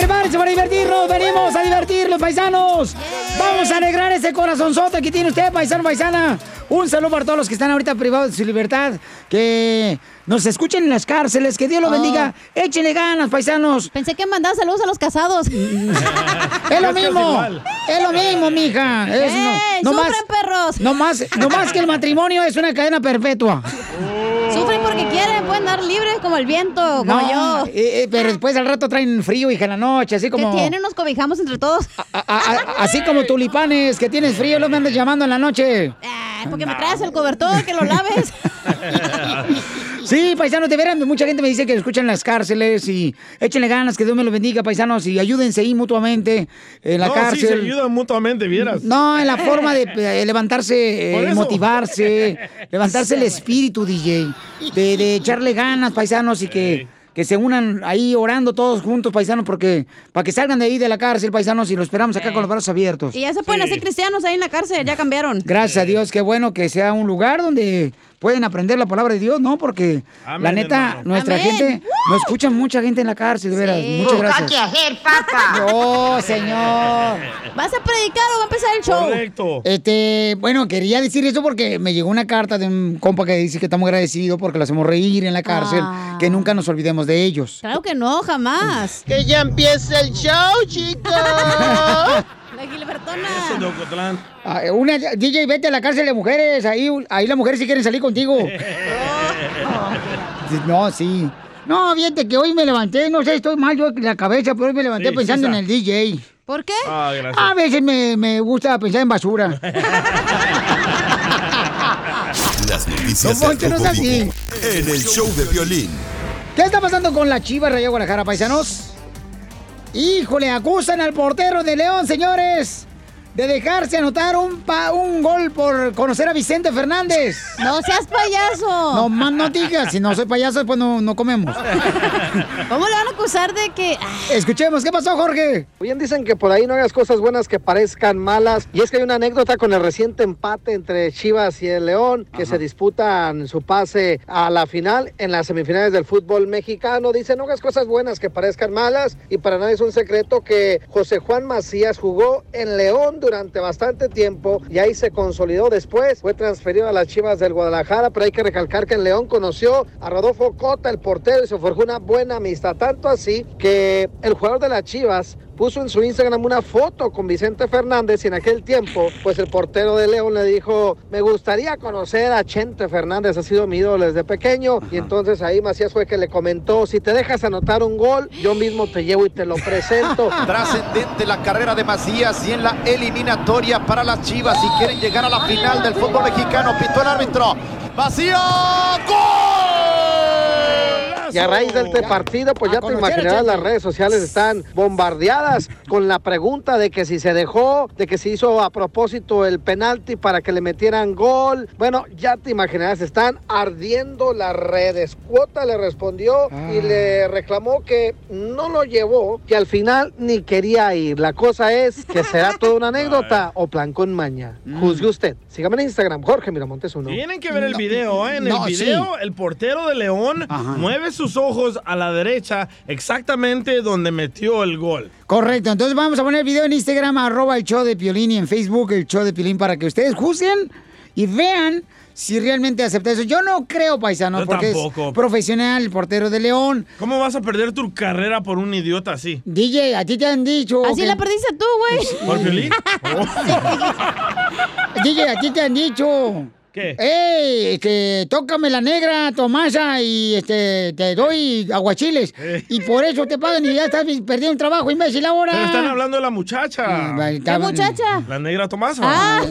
prepárense para divertirnos. Venimos a divertirlos, paisanos. Vamos a alegrar ese corazonzote que tiene usted, paisano, paisana. Un saludo para todos los que están ahorita privados de su libertad. Que nos escuchen en las cárceles. Que Dios los Oh. bendiga. Échenle ganas, paisanos. Pensé que mandaba saludos a los casados. Es lo mismo. Es lo mismo, mija. Es, ¡Ey, no, no sufren, más, perros! No más, no más que el matrimonio es una cadena perpetua. Sufren porque quieren, pueden dar libres como el viento, como No, yo. eh, eh, pero después al rato traen frío, hija, en la noche, así como... ¿Qué tienen? Nos cobijamos entre todos. a- a- así como tulipanes, que tienes frío, luego me andas llamando en la noche. Ay, porque me traes el cobertor, que lo laves. Sí, paisanos, de veras, mucha gente me dice que escuchan en las cárceles y échenle ganas, que Dios me los bendiga, paisanos, y ayúdense ahí mutuamente en la no, sí, se cárcel. ayudan mutuamente, vieras. No, en la forma de eh, levantarse, eh, motivarse, levantarse el espíritu, DJ, de, de echarle ganas, paisanos, y que, que se unan ahí orando todos juntos, paisanos, porque para que salgan de ahí de la cárcel, paisanos, y lo esperamos acá con los brazos abiertos. Y ya se pueden hacer cristianos ahí en la cárcel, ya cambiaron. Gracias a Dios, qué bueno que sea un lugar donde pueden aprender la palabra de Dios, ¿no? Porque Amén, la neta, hermano. nuestra Amén. gente, nos escucha mucha gente en la cárcel, de veras. Sí. Muchas gracias. hacer, papá? No, señor. ¿Vas a predicar o va a empezar el show? Correcto. Este, bueno, quería decir eso porque me llegó una carta de un compa que dice que estamos agradecidos porque lo hacemos reír en la cárcel, Ah. que nunca nos olvidemos de ellos. Claro que no, jamás. Que ya empiece el show, chicos. La Gilbertona. Ese de Ocotlán. Ah, Una, DJ, vete a la cárcel de mujeres, ahí, ahí las mujeres sí quieren salir contigo. No, sí. No, fíjate que hoy me levanté, no sé, estoy mal yo en la cabeza, pero hoy me levanté Sí, pensando sí, en el DJ. ¿Por qué? Ah, gracias. A veces me, me gusta pensar en basura. Las noticias No, del no así. En el show de violín. ¿Qué está pasando con la Chivas Rayo Guadalajara, paisanos? Híjole, acusan al portero de León, señores, de dejarse anotar un, pa- un gol por conocer a Vicente Fernández. No seas payaso. No más no digas, si no soy payaso, pues no, no comemos. ¿Cómo le van a acusar de que.? Ah, Escuchemos, ¿qué pasó, Jorge? Bien dicen que por ahí no hagas cosas buenas que parezcan malas. Y es que hay una anécdota con el reciente empate entre Chivas y el León, que se disputan su pase a la final en las semifinales del fútbol mexicano. Dicen no hagas cosas buenas que parezcan malas. Y para nadie es un secreto que José Juan Macías jugó en León durante bastante tiempo y ahí se consolidó después. Fue transferido a las Chivas del Guadalajara, pero hay que recalcar que en León conoció a Rodolfo Cota, el portero, y se forjó una buena amistad. Tanto así que el jugador de las Chivas puso en su Instagram una foto con Vicente Fernández y en aquel tiempo, pues el portero de León le dijo, me gustaría conocer a Chente Fernández, ha sido mi ídolo desde pequeño. Y entonces ahí Macías fue que le comentó, si te dejas anotar un gol, yo mismo te llevo y te lo presento. Trascendente la carrera de Macías y en la eliminatoria para las Chivas si quieren llegar a la final del fútbol mexicano. Pitó el árbitro. Macías. ¡Gol! Y a raíz de este partido, pues ya te imaginarás, las redes sociales están bombardeadas con la pregunta de que si se dejó, de que se hizo a propósito el penalti para que le metieran gol. Bueno, ya te imaginarás, están ardiendo las redes. Cuota le respondió y Ah. le reclamó que no lo llevó, que al final ni quería ir. La cosa es que será toda una anécdota o plan con maña. Mm. Juzgue usted. Sígame en Instagram, Jorge Miramontes uno. Tienen que ver el No, video, ¿eh? En no, el sí. video, el portero de León Ajá. mueve sus ojos a la derecha, exactamente donde metió el gol. Correcto, entonces vamos a poner el video en Instagram, arroba el show de Piolín y en Facebook el show de Piolín para que ustedes juzguen y vean si realmente acepta eso. Yo no creo, paisano, Yo porque tampoco. es profesional, el portero de León. ¿Cómo vas a perder tu carrera por un idiota así? DJ, a ti te han dicho... Así que- la perdiste tú, güey. ¿Por Piolín? Oh. DJ, a ti te han dicho... ¿Qué? ¡Ey! Este, tócame la negra, Tomasa, y este, te doy aguachiles. Eh. Y por eso te pagan y ya estás perdiendo un trabajo, imbécil, ahora. Pero están hablando de la muchacha. Ah, ¿Qué muchacha? La negra Tomasa. Ah.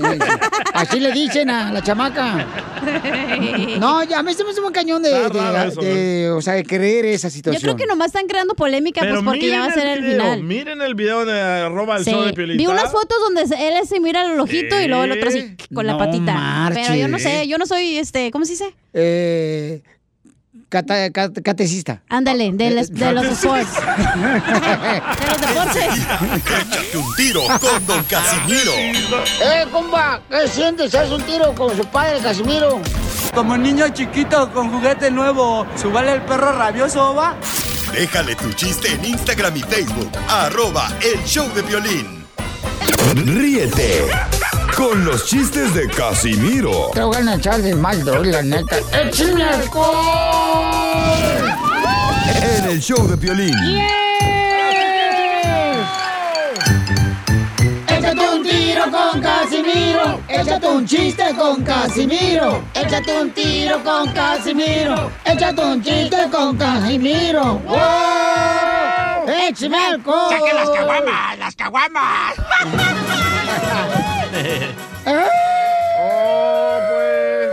Así le dicen a la chamaca. No, ya, a mí se me hace un cañón de, Está de- raro eso, de- o sea, de creer esa Yo situación. creo que nomás están creando polémica, Pero pues porque ya va a ser el video, final. Miren el video de arroba el Sí. show de Piolín. Vi unas fotos donde él se mira el ojito y luego el otro así con la patita. marches. Pero yo no sé, yo no soy este, ¿cómo se dice? Eh, cata- cat- catecista. Ándale, de, los- de los sports. de los deportes. Échate un tiro con Don Casimiro. ¡Eh, compa! ¿Qué sientes? ¿Haz un tiro con su padre, Casimiro? Como niño chiquito con juguete nuevo, ¿subale el perro rabioso, va? Déjale tu chiste en Instagram y Facebook. Arroba El Show de Violín. Ríete con los chistes de Casimiro Te voy a echar de mal, doy, la neta. ¡Échame alcohol! en el show de Violín. Échate un tiro con Casimiro. Échate un chiste con Casimiro. Échate un tiro con Casimiro. Échate un chiste con Casimiro. ¡Wow! ¡Échame alcohol! ¡Saque las caguamas! ¡Las caguamas! Oh, pues.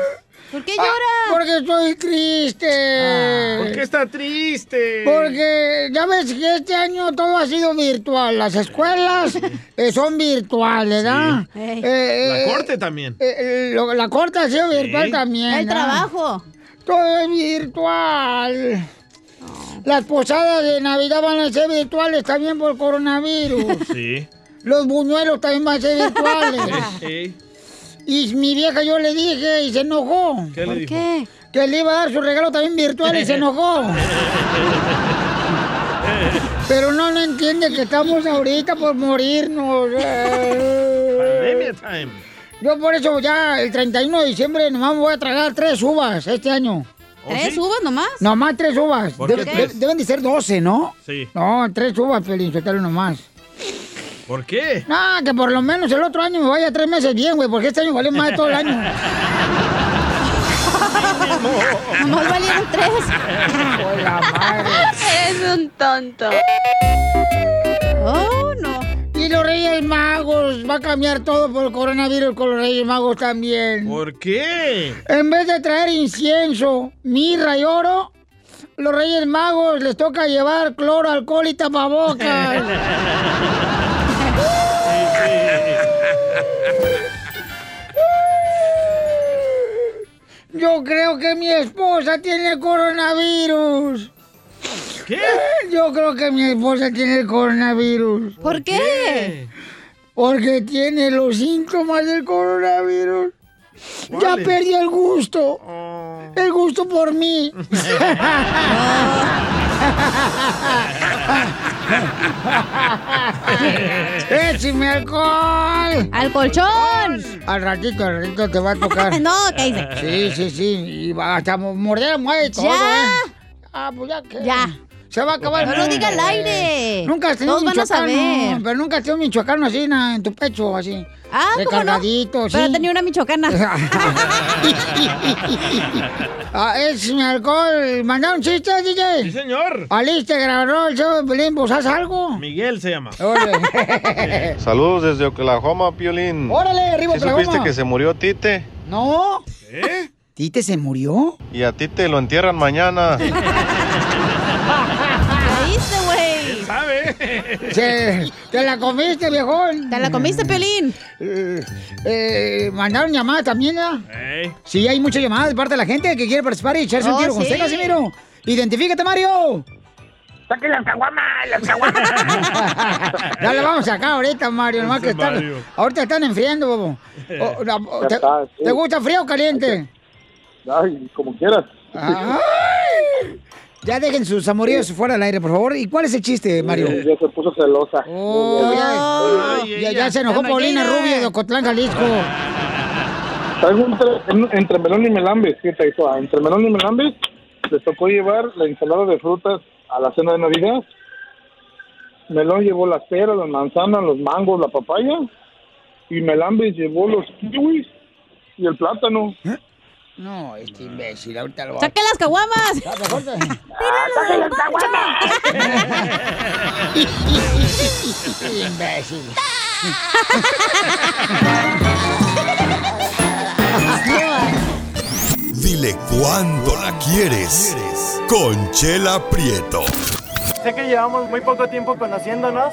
¿Por qué Ah, llora? Porque estoy triste. ¿Por qué está triste? Porque ya ves que este año todo ha sido virtual. Las escuelas eh, son virtuales, ¿verdad? Sí. Ey. Eh, La eh, corte también. eh, eh, lo- la corte ha sido virtual Sí. también. El trabajo. Todo es virtual. Las posadas de Navidad van a ser virtuales también por coronavirus. Sí. Los buñuelos también van a ser virtuales. Y mi vieja yo le dije y se enojó. ¿Qué le ¿Por dijo? qué? Que le iba a dar su regalo también virtual y se enojó. Pero no, no entiende que estamos ahorita por morirnos. Pandemia time. Yo por eso ya el 31 de diciembre nomás me voy a tragar tres uvas este año. ¿Oh, ¿Tres sí? uvas nomás? Nomás tres uvas. ¿Por Debe- qué de- tres? deben de ser 12, ¿no? Sí. No, tres uvas, Pelín, nomás. ¿Por qué? No, que por lo menos el otro año me vaya tres meses bien, güey, porque este año valió más de todo el año. Nomás valieron tres. Madre. Es un tonto. Oh, no. Y los Reyes Magos, va a cambiar todo por el coronavirus con los Reyes Magos también. ¿Por qué? En vez de traer incienso, mirra y oro, los Reyes Magos les toca llevar cloro, alcohol y tapabocas. Yo creo que mi esposa tiene coronavirus. ¿Qué? Yo creo que mi esposa tiene el coronavirus. ¿Por qué? Porque tiene los síntomas del coronavirus. Ya perdió el gusto. Oh. El gusto por mí. ¡Échame alcohol! ¡Al colchón! Al ratito, al ratito te va a tocar. no, ¿qué dice? Sí, sí, sí. Y hasta morder mueve todo. ¡Ya! ¿eh? Ah, pues ya que. Ya. Se va a acabar. el No lo diga al aire. Nunca has tenido un michoacano. Pero nunca has tenido un michoacano así na, en tu pecho, así. Ah, ¿cómo no? Recargadito, sí. Pero tenía una michoacana. ah, es mi alcohol. ¿Mandaron chistes, Sí, DJ? señor. Aliste, grabó el show de Pelín, ¿vos haz algo? Miguel se llama. Órale. Saludos desde Oklahoma, Piolín. Órale, arriba, ¿Sí supiste Oklahoma. que se murió Tite? No. ¿Eh? ¿Tite se murió? Y a Tite lo entierran mañana. Se- ¿Te la comiste, viejón? ¿Te la comiste, Pelín? Eh, eh, ¿Mandaron llamadas también, ya? Ey. Sí, hay muchas llamadas de parte de la gente que quiere participar y echarse un Oh, tiro con sí. usted, Casimiro. Identifícate, Mario. ¡Saquen las caguamas! ¡Las caguamas! ya la vamos a sacar ahorita, Mario. Nomás que están, Mario. ahorita están enfriando, bobo. O- la- o- ¿te, está, sí. te gusta frío o caliente? Ay, como quieras. Ay. Ya dejen sus amoríos fuera del aire, por favor. ¿Y cuál es el chiste, Mario? Ya se puso celosa. Oh, ya, Ay, ya- ella. ya se enojó Paulina. Rubio de Ocotlán, Jalisco. Entre, entre melón y melambes, ¿qué te hizo? Entre melón y melambes les tocó llevar la ensalada de frutas a la cena de Navidad. Melón llevó las peras, las manzanas, los mangos, la papaya. Y melambes llevó los kiwis y el plátano. No, este imbécil, ahorita lo va ¡Saque las caguamas! a... Mejor te- imbécil. Dile cuándo la quieres. Conchela Prieto. Sé que llevamos muy poco tiempo conociéndonos.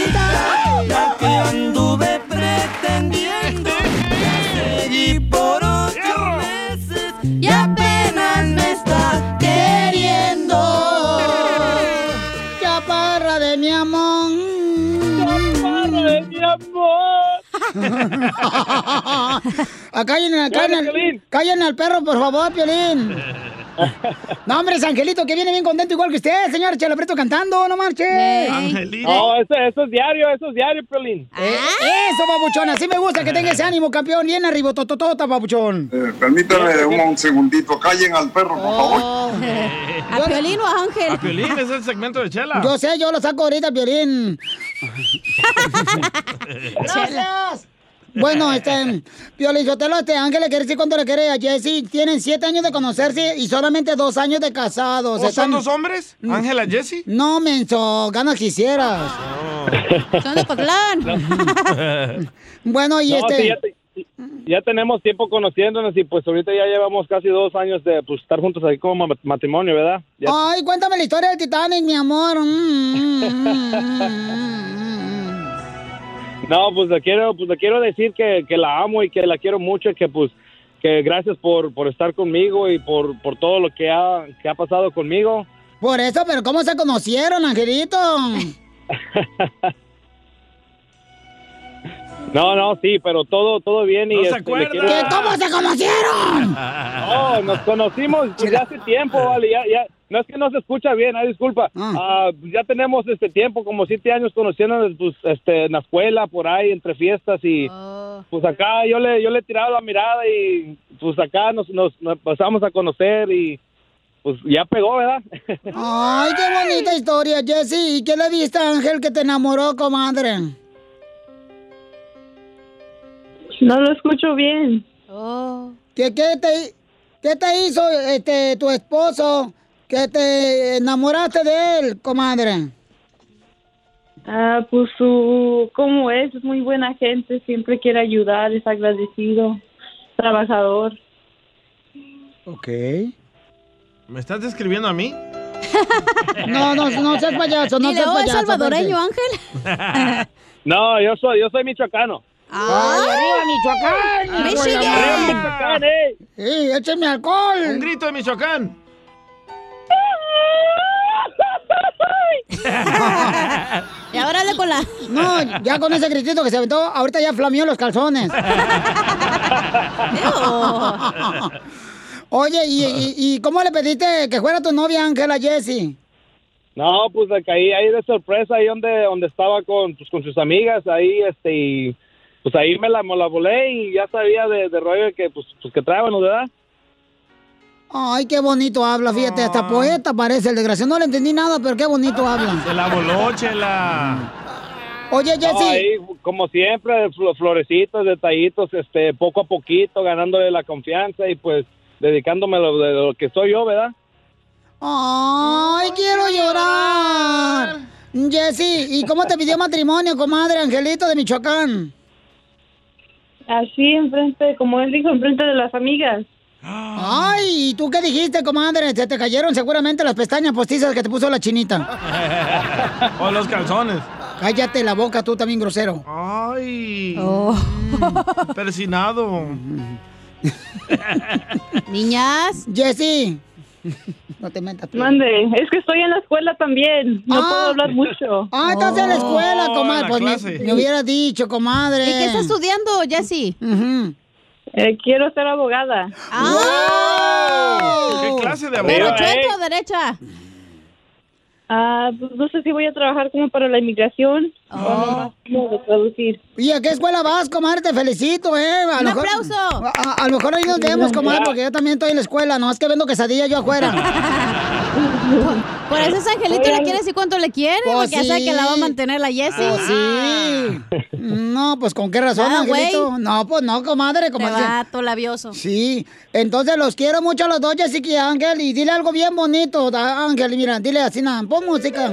callen, al- callen, al- callen al perro, por favor, Piolín. No, hombre, es Angelito, que viene bien contento igual que usted, señor Chela Prieto cantando, no marche. No, eso, eso es diario, eso es diario, Piolín. Eh, eso, babuchón, así me gusta que tenga ese ánimo, campeón. Bien arriba, tototota, babuchón. Eh, permítame un, un segundito. Callen al perro, por favor. ¿A Piolín o a Ángel? A Piolín es el segmento de Chela. Yo sé, yo lo saco ahorita, Piolín. Gracias. Bueno, este, Piolín Sotelo, este Ángel le quiere decir cuánto le quiere a Jessy. Tienen siete años de conocerse y solamente dos años de casados. ¿O son dos hombres? ¿Ángela Jessy? No, menso, ganas quisieras. Son de Cotlán. Bueno, y No, este... sí, ya, te- ya tenemos tiempo conociéndonos y pues ahorita ya llevamos casi dos años de pues, estar juntos aquí como ma- matrimonio, ¿verdad? Ya- Ay, cuéntame la historia del Titanic, mi amor. Mm, mm, mm. No, pues le quiero, pues le quiero decir que, que la amo y que la quiero mucho y que pues que gracias por, por estar conmigo y por, por todo lo que ha, que ha pasado conmigo. Por eso, pero ¿cómo se conocieron, Angelito? No, no, sí, pero todo, todo bien y No este, le acuerda. quiero- ¿Qué? ¿Cómo se conocieron? No, nos conocimos pues, ya hace tiempo, vale, ya, ya, no es que no se escucha bien, ay, disculpa, Ah, ya tenemos este tiempo, como siete años conociéndonos, pues, este, en la escuela, por ahí, entre fiestas y, pues, acá yo le, yo le he tirado la mirada y, pues, acá nos, nos, nos pasamos a conocer y, pues, ya pegó, ¿verdad? Ay, qué bonita historia, Jessy. ¿Y qué le viste a Ángel que te enamoró, comadre? No lo escucho bien. ¿Qué, qué te, qué te hizo este, tu esposo que te enamoraste de él, comadre? Ah, pues su, ¿cómo es? Es muy buena gente, siempre quiere ayudar, es agradecido, trabajador. Ok. ¿Me estás describiendo a mí? No, no, no seas payaso, no seas "Oh, ¿es payaso. salvadoreño, Ángel? No, yo soy, yo soy michoacano. ¡Ay, arriba Michoacán! Michigan. Arriba Michoacán, eh. ¡Sí, écheme alcohol! Un grito de Michoacán. Y ahora con la... No, ya con ese gritito que se aventó, ahorita ya flameó los calzones. Oye, ¿y, y, y cómo le pediste que fuera tu novia Ángela Jessie? No, pues le caí ahí de sorpresa, ahí donde, donde estaba con, pues, con sus amigas, ahí, este, y pues ahí me la, me la volé y ya sabía de, de rollo que, pues, pues que traían, ¿verdad? Ay, qué bonito habla, fíjate, hasta poeta parece el desgraciado. No le entendí nada, pero qué bonito habla. Se la voló, Chela. Oye, No, ahí, como siempre, flo- florecitos, detallitos, este, poco a poquito, ganándole la confianza y pues dedicándome a lo, de lo que soy yo, ¿verdad? Ay, quiero llorar. Jessy, ¿y cómo te pidió matrimonio, comadre Angelito de Michoacán? Así, enfrente, como él dijo, enfrente de las amigas. Ay, ¿y tú qué dijiste, comadre? Se te cayeron seguramente las pestañas postizas que te puso la chinita. o los calzones. Cállate la boca, tú también grosero. Ay. Persinado. Niñas. Jessy. No te metas. tú. Mande, es que estoy en la escuela también, no Ah. puedo hablar mucho. Ah, estás en la escuela, Oh, comadre. la Pues me, me hubiera dicho, comadre. ¿Y qué estás estudiando, Jessy? Eh, quiero ser abogada. ¿Qué clase de ¿Pero abogado? chueca o derecha? Ah, pues no sé si voy a trabajar como para la inmigración o nomás como de traducir. ¿Y a qué escuela vas, comadre? Te felicito, ¿eh? A Un lo mejor- aplauso. A, a- a lo mejor ahí nos vemos, comadre, porque yo también estoy en la escuela. No es que vendo quesadillas yo afuera. Por eso es Angelito le quiere decir cuánto le quiere, Pues porque ya sabe que la va a mantener la Jessie. Pues sí. No, pues con qué razón, Ah, Angelito. güey. No, pues no, comadre. Comadre. vato labioso. Sí, entonces los quiero mucho a los dos, Jessica y Ángel, y dile algo bien bonito, Ángel, mira, dile así, nada, pon música.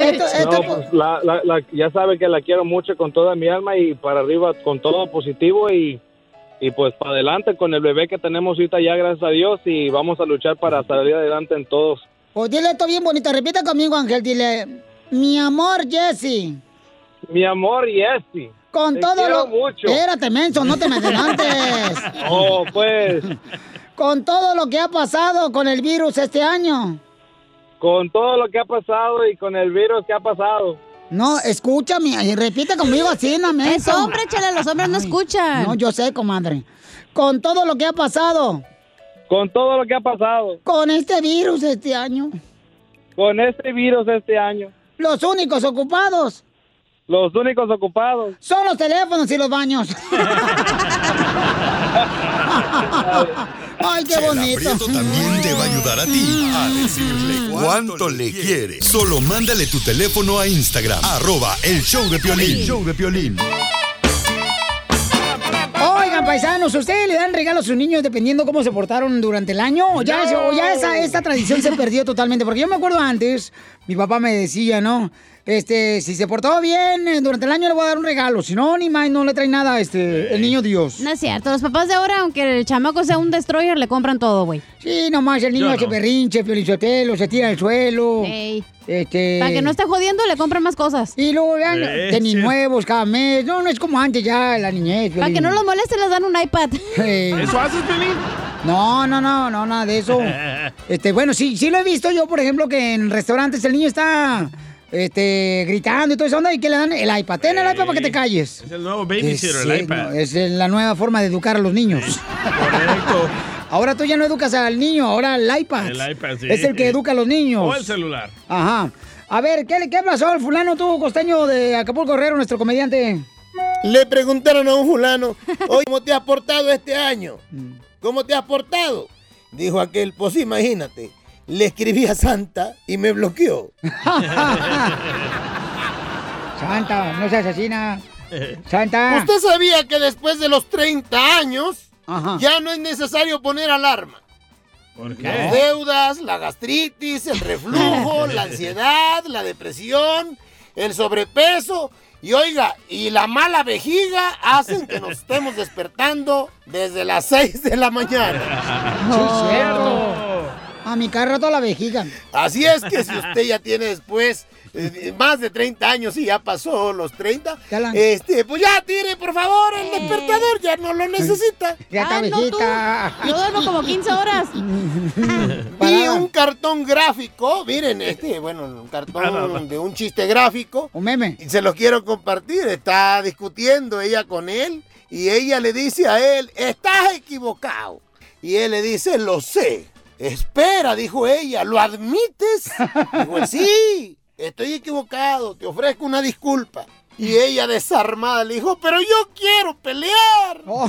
Esto, esto, No, pues, la, la, la- ya sabe que la quiero mucho con toda mi alma y para arriba con todo positivo y, y pues para adelante con el bebé que tenemos ahorita ya, gracias a Dios, y vamos a luchar para salir adelante en todos. Pues dile esto bien bonito, repita conmigo, Ángel, dile, mi amor, Jessy, Mi amor, Yesi. con te todo quiero lo... mucho. Espérate, menso, no te me adelantes. Oh, pues, con todo lo que ha pasado con el virus este año. Con todo lo que ha pasado y con el virus que ha pasado. No, escúchame, y repite conmigo así, no me Es hombre, chale, los hombres no escuchan. No, yo sé, comadre. Con todo lo que ha pasado. Con todo lo que ha pasado. Con este virus este año. Con este virus este año. Los únicos ocupados Los únicos ocupados. son los teléfonos y los baños. Ay, qué bonito. Prieto también te va a ayudar a ti a decirle cuánto le quiere. Solo mándale tu teléfono a Instagram, arroba el show de Piolín. El show de Piolín. Oigan, paisanos, ¿ustedes le dan regalos a sus niños dependiendo cómo se portaron durante el año? ¿O ya, No. o ya esa, esta tradición se perdió totalmente? Porque yo me acuerdo antes, mi papá me decía, ¿no? Este, si se portaba bien eh, durante el año le voy a dar un regalo. Si no, ni más, no le trae nada este, el niño Dios. No es cierto, los papás de ahora, aunque el chamaco sea un destroyer, le compran todo, güey. Sí, nomás el niño Yo hace no. berrinche, piolichotelo, se tira al suelo. Ey. Este... Para que no esté jodiendo, le compran más cosas. Y luego vean, tenis nuevos cada mes. No, no es como antes ya, la niñez. Para que no los moleste, les dan un iPad. ¿Eso haces, Piolín? No, no, no, no, nada de eso. Este, bueno, sí, sí lo he visto yo, por ejemplo, que en restaurantes el niño está este, gritando y todo eso, onda, y que le dan el iPad. Ten el iPad para que te calles. Es el nuevo babysitter, Es, el iPad. no, es la nueva forma de educar a los niños. Correcto. Ahora tú ya no educas al niño, ahora el iPad. El iPad, sí. Es el que educa a los niños. O el celular. Ajá. A ver, ¿qué, le- qué pasó al fulano tú, costeño de Acapulco Guerrero, nuestro comediante? Le preguntaron a un fulano, oye, ¿cómo te has portado este año? ¿Cómo te has portado? Dijo aquel, pues imagínate, le escribí a Santa y me bloqueó. Santa, no seas asesina. Santa. ¿Usted sabía que después de los 30 años ya no es necesario poner alarma? ¿Por Las deudas, la gastritis, el reflujo, la ansiedad, la depresión, el sobrepeso y oiga, y la mala vejiga hacen que nos estemos despertando desde las 6 de la mañana. Sí, es cierto. A mi carro toda la vejiga. Así es que si usted ya tiene después eh, más de 30 años y ya pasó los 30, este, pues ya tire por favor el despertador, ya no lo necesita. Ya está Ah, no, viejita. tú. Yo duermo como 15 horas. Y un cartón gráfico, miren, este, bueno, un cartón de un chiste gráfico. Un meme. Y se lo quiero compartir. Está discutiendo ella con él y ella le dice a él, estás equivocado. Y él le dice, lo sé. Espera, dijo ella, ¿lo admites? Dijo sí, estoy equivocado, te ofrezco una disculpa. Y ella desarmada le dijo, pero yo quiero pelear. Así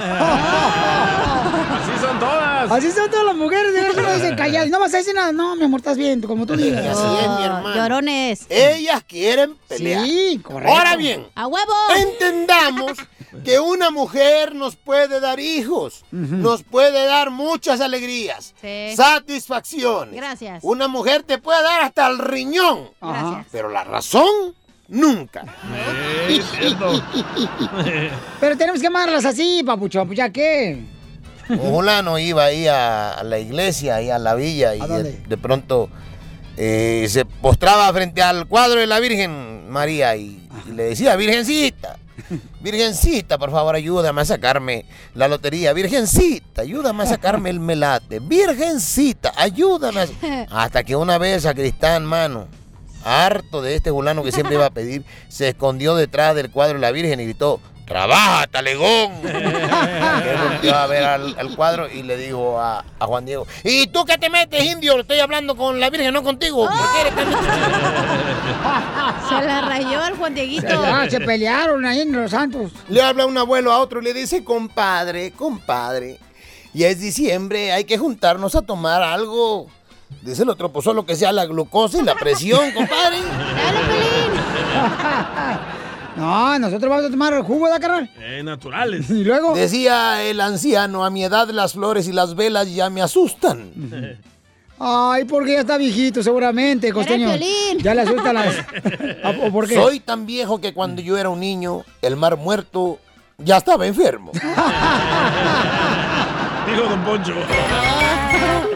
son todas. Así son todas las mujeres, de verdad, no dicen calladas. No vas a decir nada. No, mi amor, estás bien, como tú digas. Así es, mi hermano. Llorones. Ellas quieren pelear. Sí, correcto. Ahora bien, ¡A huevo! entendamos que una mujer nos puede dar hijos, nos puede dar muchas alegrías, Sí. satisfacciones. Gracias. Una mujer te puede dar hasta el riñón. Gracias. Pero la razón, nunca. Es cierto. Pero tenemos que amarlas así, papuchón. Pues ya qué. Un fulano iba ahí a, a la iglesia, ahí a la villa, y de, de pronto eh, se postraba frente al cuadro de la Virgen María y, y le decía, Virgencita, Virgencita, por favor, ayúdame a sacarme la lotería. Virgencita, ayúdame a sacarme el melate. Virgencita, ayúdame. a-". Hasta que una vez sacristán, mano, harto de este fulano que siempre iba a pedir, se escondió detrás del cuadro de la Virgen y gritó, ¡Trabaja, talegón! Él volteó a ver al, al cuadro y le dijo a, a Juan Diego, ¿y tú qué te metes, indio? Estoy hablando con la Virgen, no contigo. ¿Por qué eres tan Se la rayó al Juan Dieguito. Ah, se pelearon ahí en Los Santos. Le habla un abuelo a otro y le dice, compadre, compadre, ya es diciembre, hay que juntarnos a tomar algo. Dice el otro, pues solo que sea la glucosa y la presión, compadre. No, nosotros vamos a tomar el jugo de carnal. Eh, naturales. Y luego. Decía el anciano, a mi edad las flores y las velas ya me asustan. Ay, porque ya está viejito, seguramente, costeño. Ya le asustan las. ¿A- ¿O por qué? Soy tan viejo que cuando yo era un niño, el mar muerto ya estaba enfermo. Dijo Don Poncho.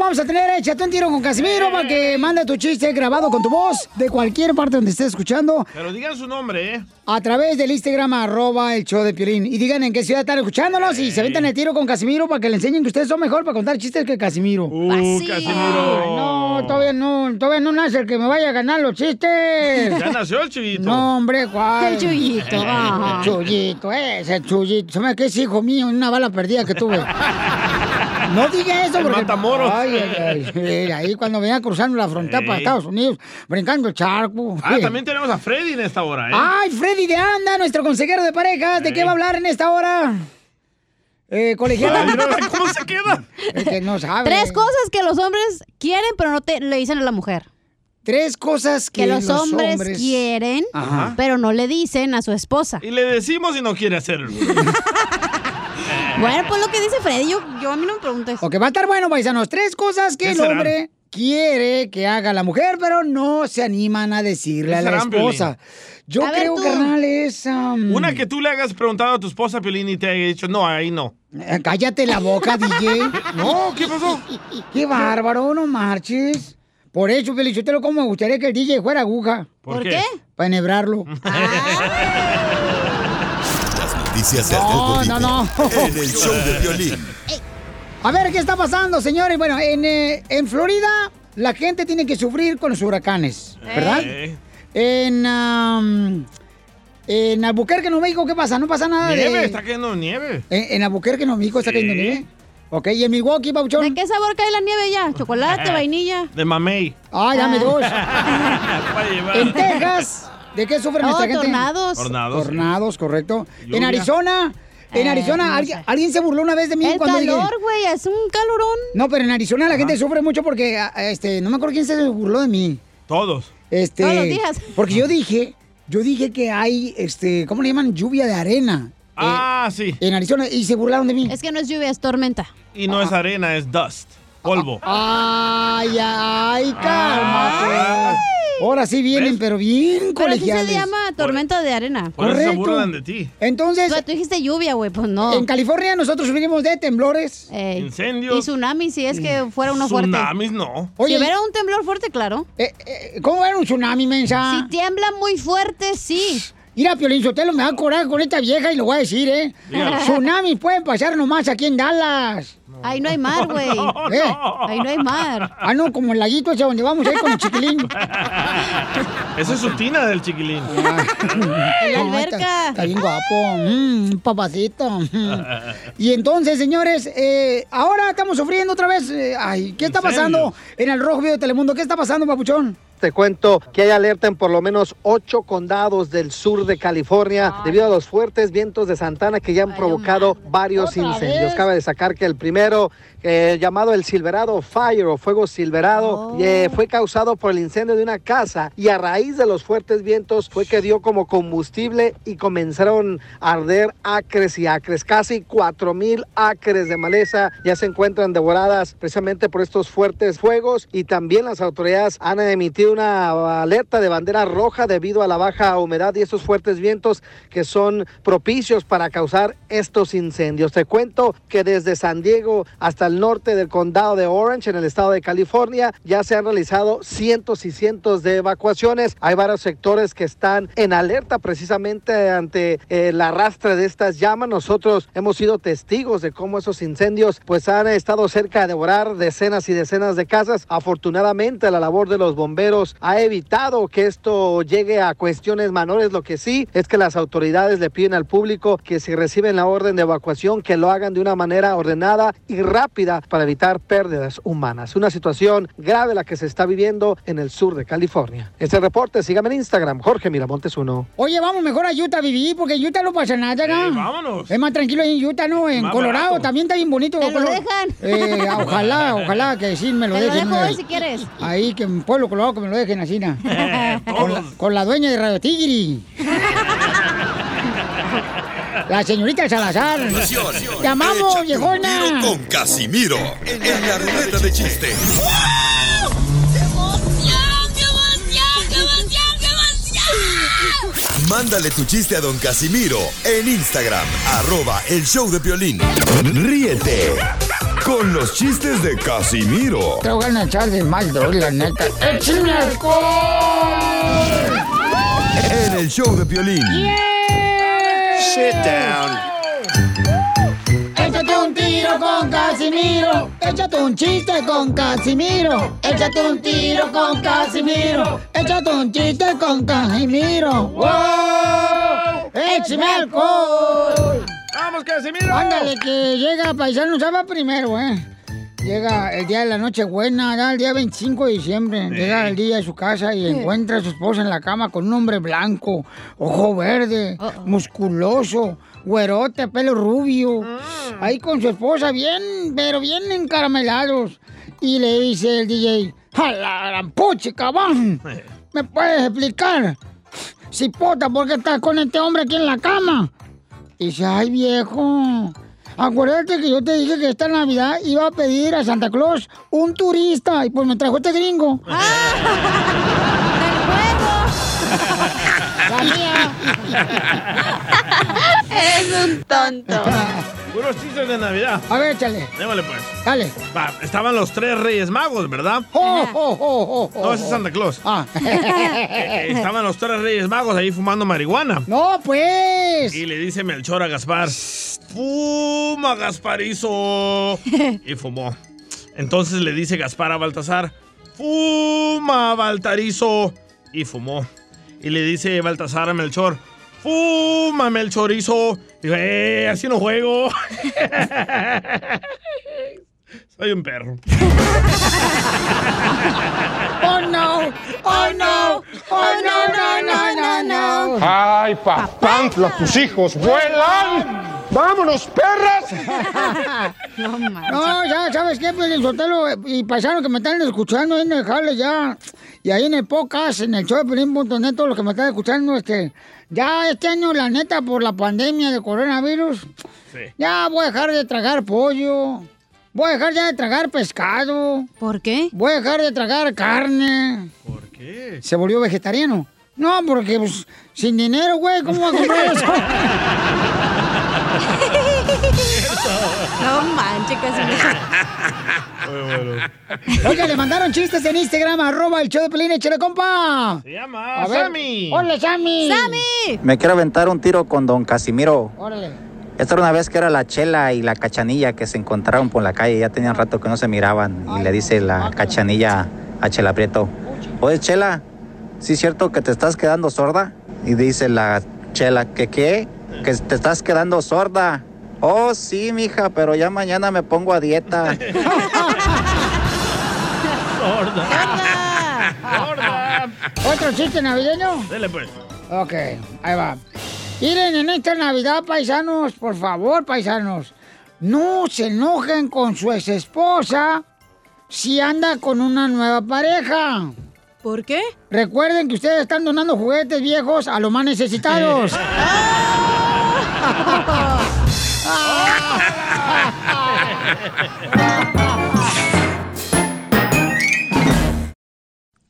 vamos a tener Échate un tiro con Casimiro para que mande tu chiste grabado con tu voz de cualquier parte donde estés escuchando Pero digan su nombre, ¿eh? a través del Instagram arroba el show de Piolín. Y digan en qué ciudad están escuchándonos y se aventan el tiro con Casimiro para que le enseñen que ustedes son mejor para contar chistes que Casimiro. Uh, Ay, Casimiro. no, todavía no, todavía no nace el que me vaya a ganar los chistes. Ya nació el chivito. No, hombre, ¿cuál? El Chuyito. El Chuyito, ese el Chuyito. Se me que es hijo mío, una bala perdida que tuve. No diga eso El porque... Matamoros. Ay, ay, ay. Eh, Ahí cuando venía cruzando la frontera para. Estados Unidos, brincando el charco. Ah, también tenemos a Freddy en esta hora, ¿eh? Ay, Freddy de Anda, nuestro consejero de parejas. ¿De qué va a hablar en esta hora? Eh. Ay, mira, ¿Cómo se queda? El que no sabe. Tres cosas que los hombres quieren, pero no te, le dicen a la mujer. Tres cosas que, Que los, hombres, quieren, Ajá. pero no le dicen a su esposa. Y le decimos y no quiere hacerlo. Bueno, pues lo que dice Freddy, yo, yo a mí no me preguntes. Ok, va a estar bueno, paisanos. Tres cosas que ¿Qué el serán? hombre quiere que haga la mujer, pero no se animan a decirle ¿Qué a la serán, esposa. Yo A ver, creo, tú. carnal, es... um, Una que tú le hagas preguntado a tu esposa, Piolín, y te haya dicho, no, ahí no. eh, Cállate la boca, DJ. No, ¿qué pasó? Qué bárbaro, no marches. Por eso, Felicitelo, como me gustaría que el DJ fuera aguja. ¿Por ¿Por qué? qué? Para enhebrarlo. Noticias del No, no, no. En el show de violín. A ver, ¿qué está pasando, señores? Bueno, en, eh, en Florida la gente tiene que sufrir con los huracanes, ¿verdad? Eh, En, am, en Albuquerque, Nuevo México, ¿qué pasa? No pasa nada nieve, de... está cayendo nieve. En, en Albuquerque, Nuevo México, está Sí. cayendo nieve. Ok, y en Milwaukee, Pauchón. ¿De qué sabor cae la nieve ya? ¿Chocolate, vainilla? De mamey. Ah, dame dos. Para llevar. En Texas, ¿de qué sufre Oh, nuestra gente? tornados. Tornados, Tornados, correcto. En. Arizona, en Eh, Arizona, no alguien, sé. alguien se burló una vez de mí El cuando dije- calor, güey, es un calorón. No, pero en Arizona la gente sufre mucho porque, ah, este, no me acuerdo quién se burló de mí. Todos. Este, Todos los días. Porque yo dije, yo dije que hay, este, ¿cómo le llaman? Lluvia de arena. Ah, sí. En Arizona, y se burlaron de mí. Es que no es lluvia, es tormenta. Y no es arena, es dust. Polvo. Ay, ay, cálmate. Ahora sí vienen, pero bien Pero sí se colegiales. le llama tormenta de arena. Por eso se burlan de ti. Entonces, Tú, tú dijiste lluvia, güey, pues no. en California nosotros sufrimos de temblores. Ey. Incendios. Y tsunami, si es que fuera uno fuerte. Tsunamis, no. Oye, si hubiera un temblor fuerte, claro. eh, eh, ¿cómo era un tsunami, mensa? Si tiembla muy fuerte, sí. Mira, Piolín Sotelo, me va a corar con esta vieja y lo voy a decir, ¿eh? Tsunamis pueden pasar nomás aquí en Dallas. Ahí no hay mar, güey. No, ¿Eh? no. Ahí no hay mar. Ah, no, como el laguito ese donde vamos ahí con el chiquilín. Esa es su tina del chiquilín. En la alberca. Está, está bien guapo. Mm, papacito. Mm. Y entonces, señores, eh, ahora estamos sufriendo otra vez. eh, ay, ¿qué está pasando en el Rojo Vivo de Telemundo? ¿Qué está pasando, papuchón? Te cuento que hay alerta en por lo menos ocho condados del sur de California debido a los fuertes vientos de Santana que ya han provocado varios ¿Otra incendios. Cabe destacar que el primero, eh, llamado el Silverado Fire o Fuego Silverado, eh, fue causado por el incendio de una casa y a raíz de los fuertes vientos fue que dio como combustible y comenzaron a arder acres y acres. Casi cuatro mil acres de maleza ya se encuentran devoradas precisamente por estos fuertes fuegos y también las autoridades han emitido una alerta de bandera roja debido a la baja humedad y estos fuertes vientos que son propicios para causar estos incendios. Te cuento que desde San Diego hasta el norte del condado de Orange, en el estado de California, ya se han realizado cientos y cientos de evacuaciones. Hay varios sectores que están en alerta precisamente ante eh, el arrastre de estas llamas. Nosotros hemos sido testigos de cómo esos incendios pues han estado cerca de devorar decenas y decenas de casas. Afortunadamente la labor de los bomberos ha evitado que esto llegue a cuestiones menores. Lo que sí es que las autoridades le piden al público que si reciben la orden de evacuación que lo hagan de una manera ordenada y rápida para evitar pérdidas humanas. Una situación grave la que se está viviendo en el sur de California. Este reporte, sígame en Instagram, Jorge Miramontes 1. Oye, vamos mejor a Utah a vivir, porque en Utah no pasa nada, ¿no? Eh, vámonos. Es más tranquilo ahí en Utah, ¿no? En Más Colorado barato. también está bien bonito. ¿Te lo dejan? Eh, ojalá, ojalá que sí me lo Te lo dejen. dejo eh. hoy si quieres. Ahí, que en Pueblo Colorado que me lo dejen así, ¿no? con, la, con la dueña de Radio Tigri. La señorita Salazar. Te amamos, viejona. con Casimiro en la ruleta de chiste. Mándale tu chiste a don Casimiro en Instagram, arroba el show de violín. Ríete con los chistes de Casimiro. Te voy a echar de mal, la neta. ¡Échame alcohol! En el show de Piolín. Sit down. Échate un tiro con Casimiro. Échate un chiste con Casimiro. Échate un tiro con Casimiro. Échate un chiste con Casimiro. ¡Wow! ¡Échame alcohol! ¡Vamos, Casimiro! Ándale, que llega paisano, ya va primero, ¿eh? Llega el día de la noche buena, el día 25 de diciembre. Llega el día de su casa y encuentra a su esposa en la cama con un hombre blanco, ojo verde, musculoso, güerote, pelo rubio. Ahí con su esposa, bien, pero bien encaramelados. Y le dice el DJ, ¡A la cabrón! ¿Me puedes explicar? Cipota, ¿por qué estás con este hombre aquí en la cama? Y dice, ay viejo, acuérdate que yo te dije que esta Navidad iba a pedir a Santa Claus un turista y pues me trajo este gringo. La mía. Eres un tonto. Puros chistes de Navidad. A ver, échale. Démosle pues. Dale. Va, estaban los tres reyes magos, ¿verdad? Oh, oh, oh, oh, No, ese es Santa Claus. Ah. Eh, eh, estaban los tres reyes magos ahí fumando marihuana. No, pues. Y le dice Melchor a Gaspar, fuma, Gasparizo. Y fumó. Entonces le dice Gaspar a Baltasar, fuma, Baltarizo. Y fumó. Y le dice Baltasar a Melchor, fuma, Melchorizo. Y dijo, eh, así no juego. Soy un perro. Oh no, oh no, oh no, no, no, no, no. ¡Ay, papantla, tus hijos vuelan! ¡Vámonos, perras! No, no, ya, ¿sabes qué? Pues el Sotelo y paisano que me están escuchando ahí en el jale ya. Y ahí en el podcast, en el show de Pelín.net, todos los que me están escuchando, este, ya este año, la neta, por la pandemia de coronavirus, ya voy a dejar de tragar pollo. Voy a dejar ya de tragar pescado. ¿Por qué? Voy a dejar de tragar carne. ¿Por qué? ¿Se volvió vegetariano? No, porque pues, sin dinero, güey, ¿cómo va a comprar eso? No manches, Oiga, le mandaron chistes en Instagram, arroba el show de Pelín, échale, compa. Se llama A ver. Sammy. Hola, Sammy. ¡Sammy! Me quiero aventar un tiro con don Casimiro. Órale. Esta era una vez que era la chela y la cachanilla que se encontraron por la calle. Ya tenían rato que no se miraban. Y le dice la cachanilla a Chela Prieto: Oye, Chela, ¿sí es cierto que te estás quedando sorda? Y dice la Chela: ¿Que qué? Que te estás quedando sorda. Oh, sí, mija, pero ya mañana me pongo a dieta. ¿Otro chiste navideño? Dele pues. Ok, ahí va. Miren, en esta Navidad, paisanos, por favor, paisanos, no se enojen con su ex esposa si anda con una nueva pareja. ¿Por qué? Recuerden que ustedes están donando juguetes viejos a los más necesitados. ¡Ah!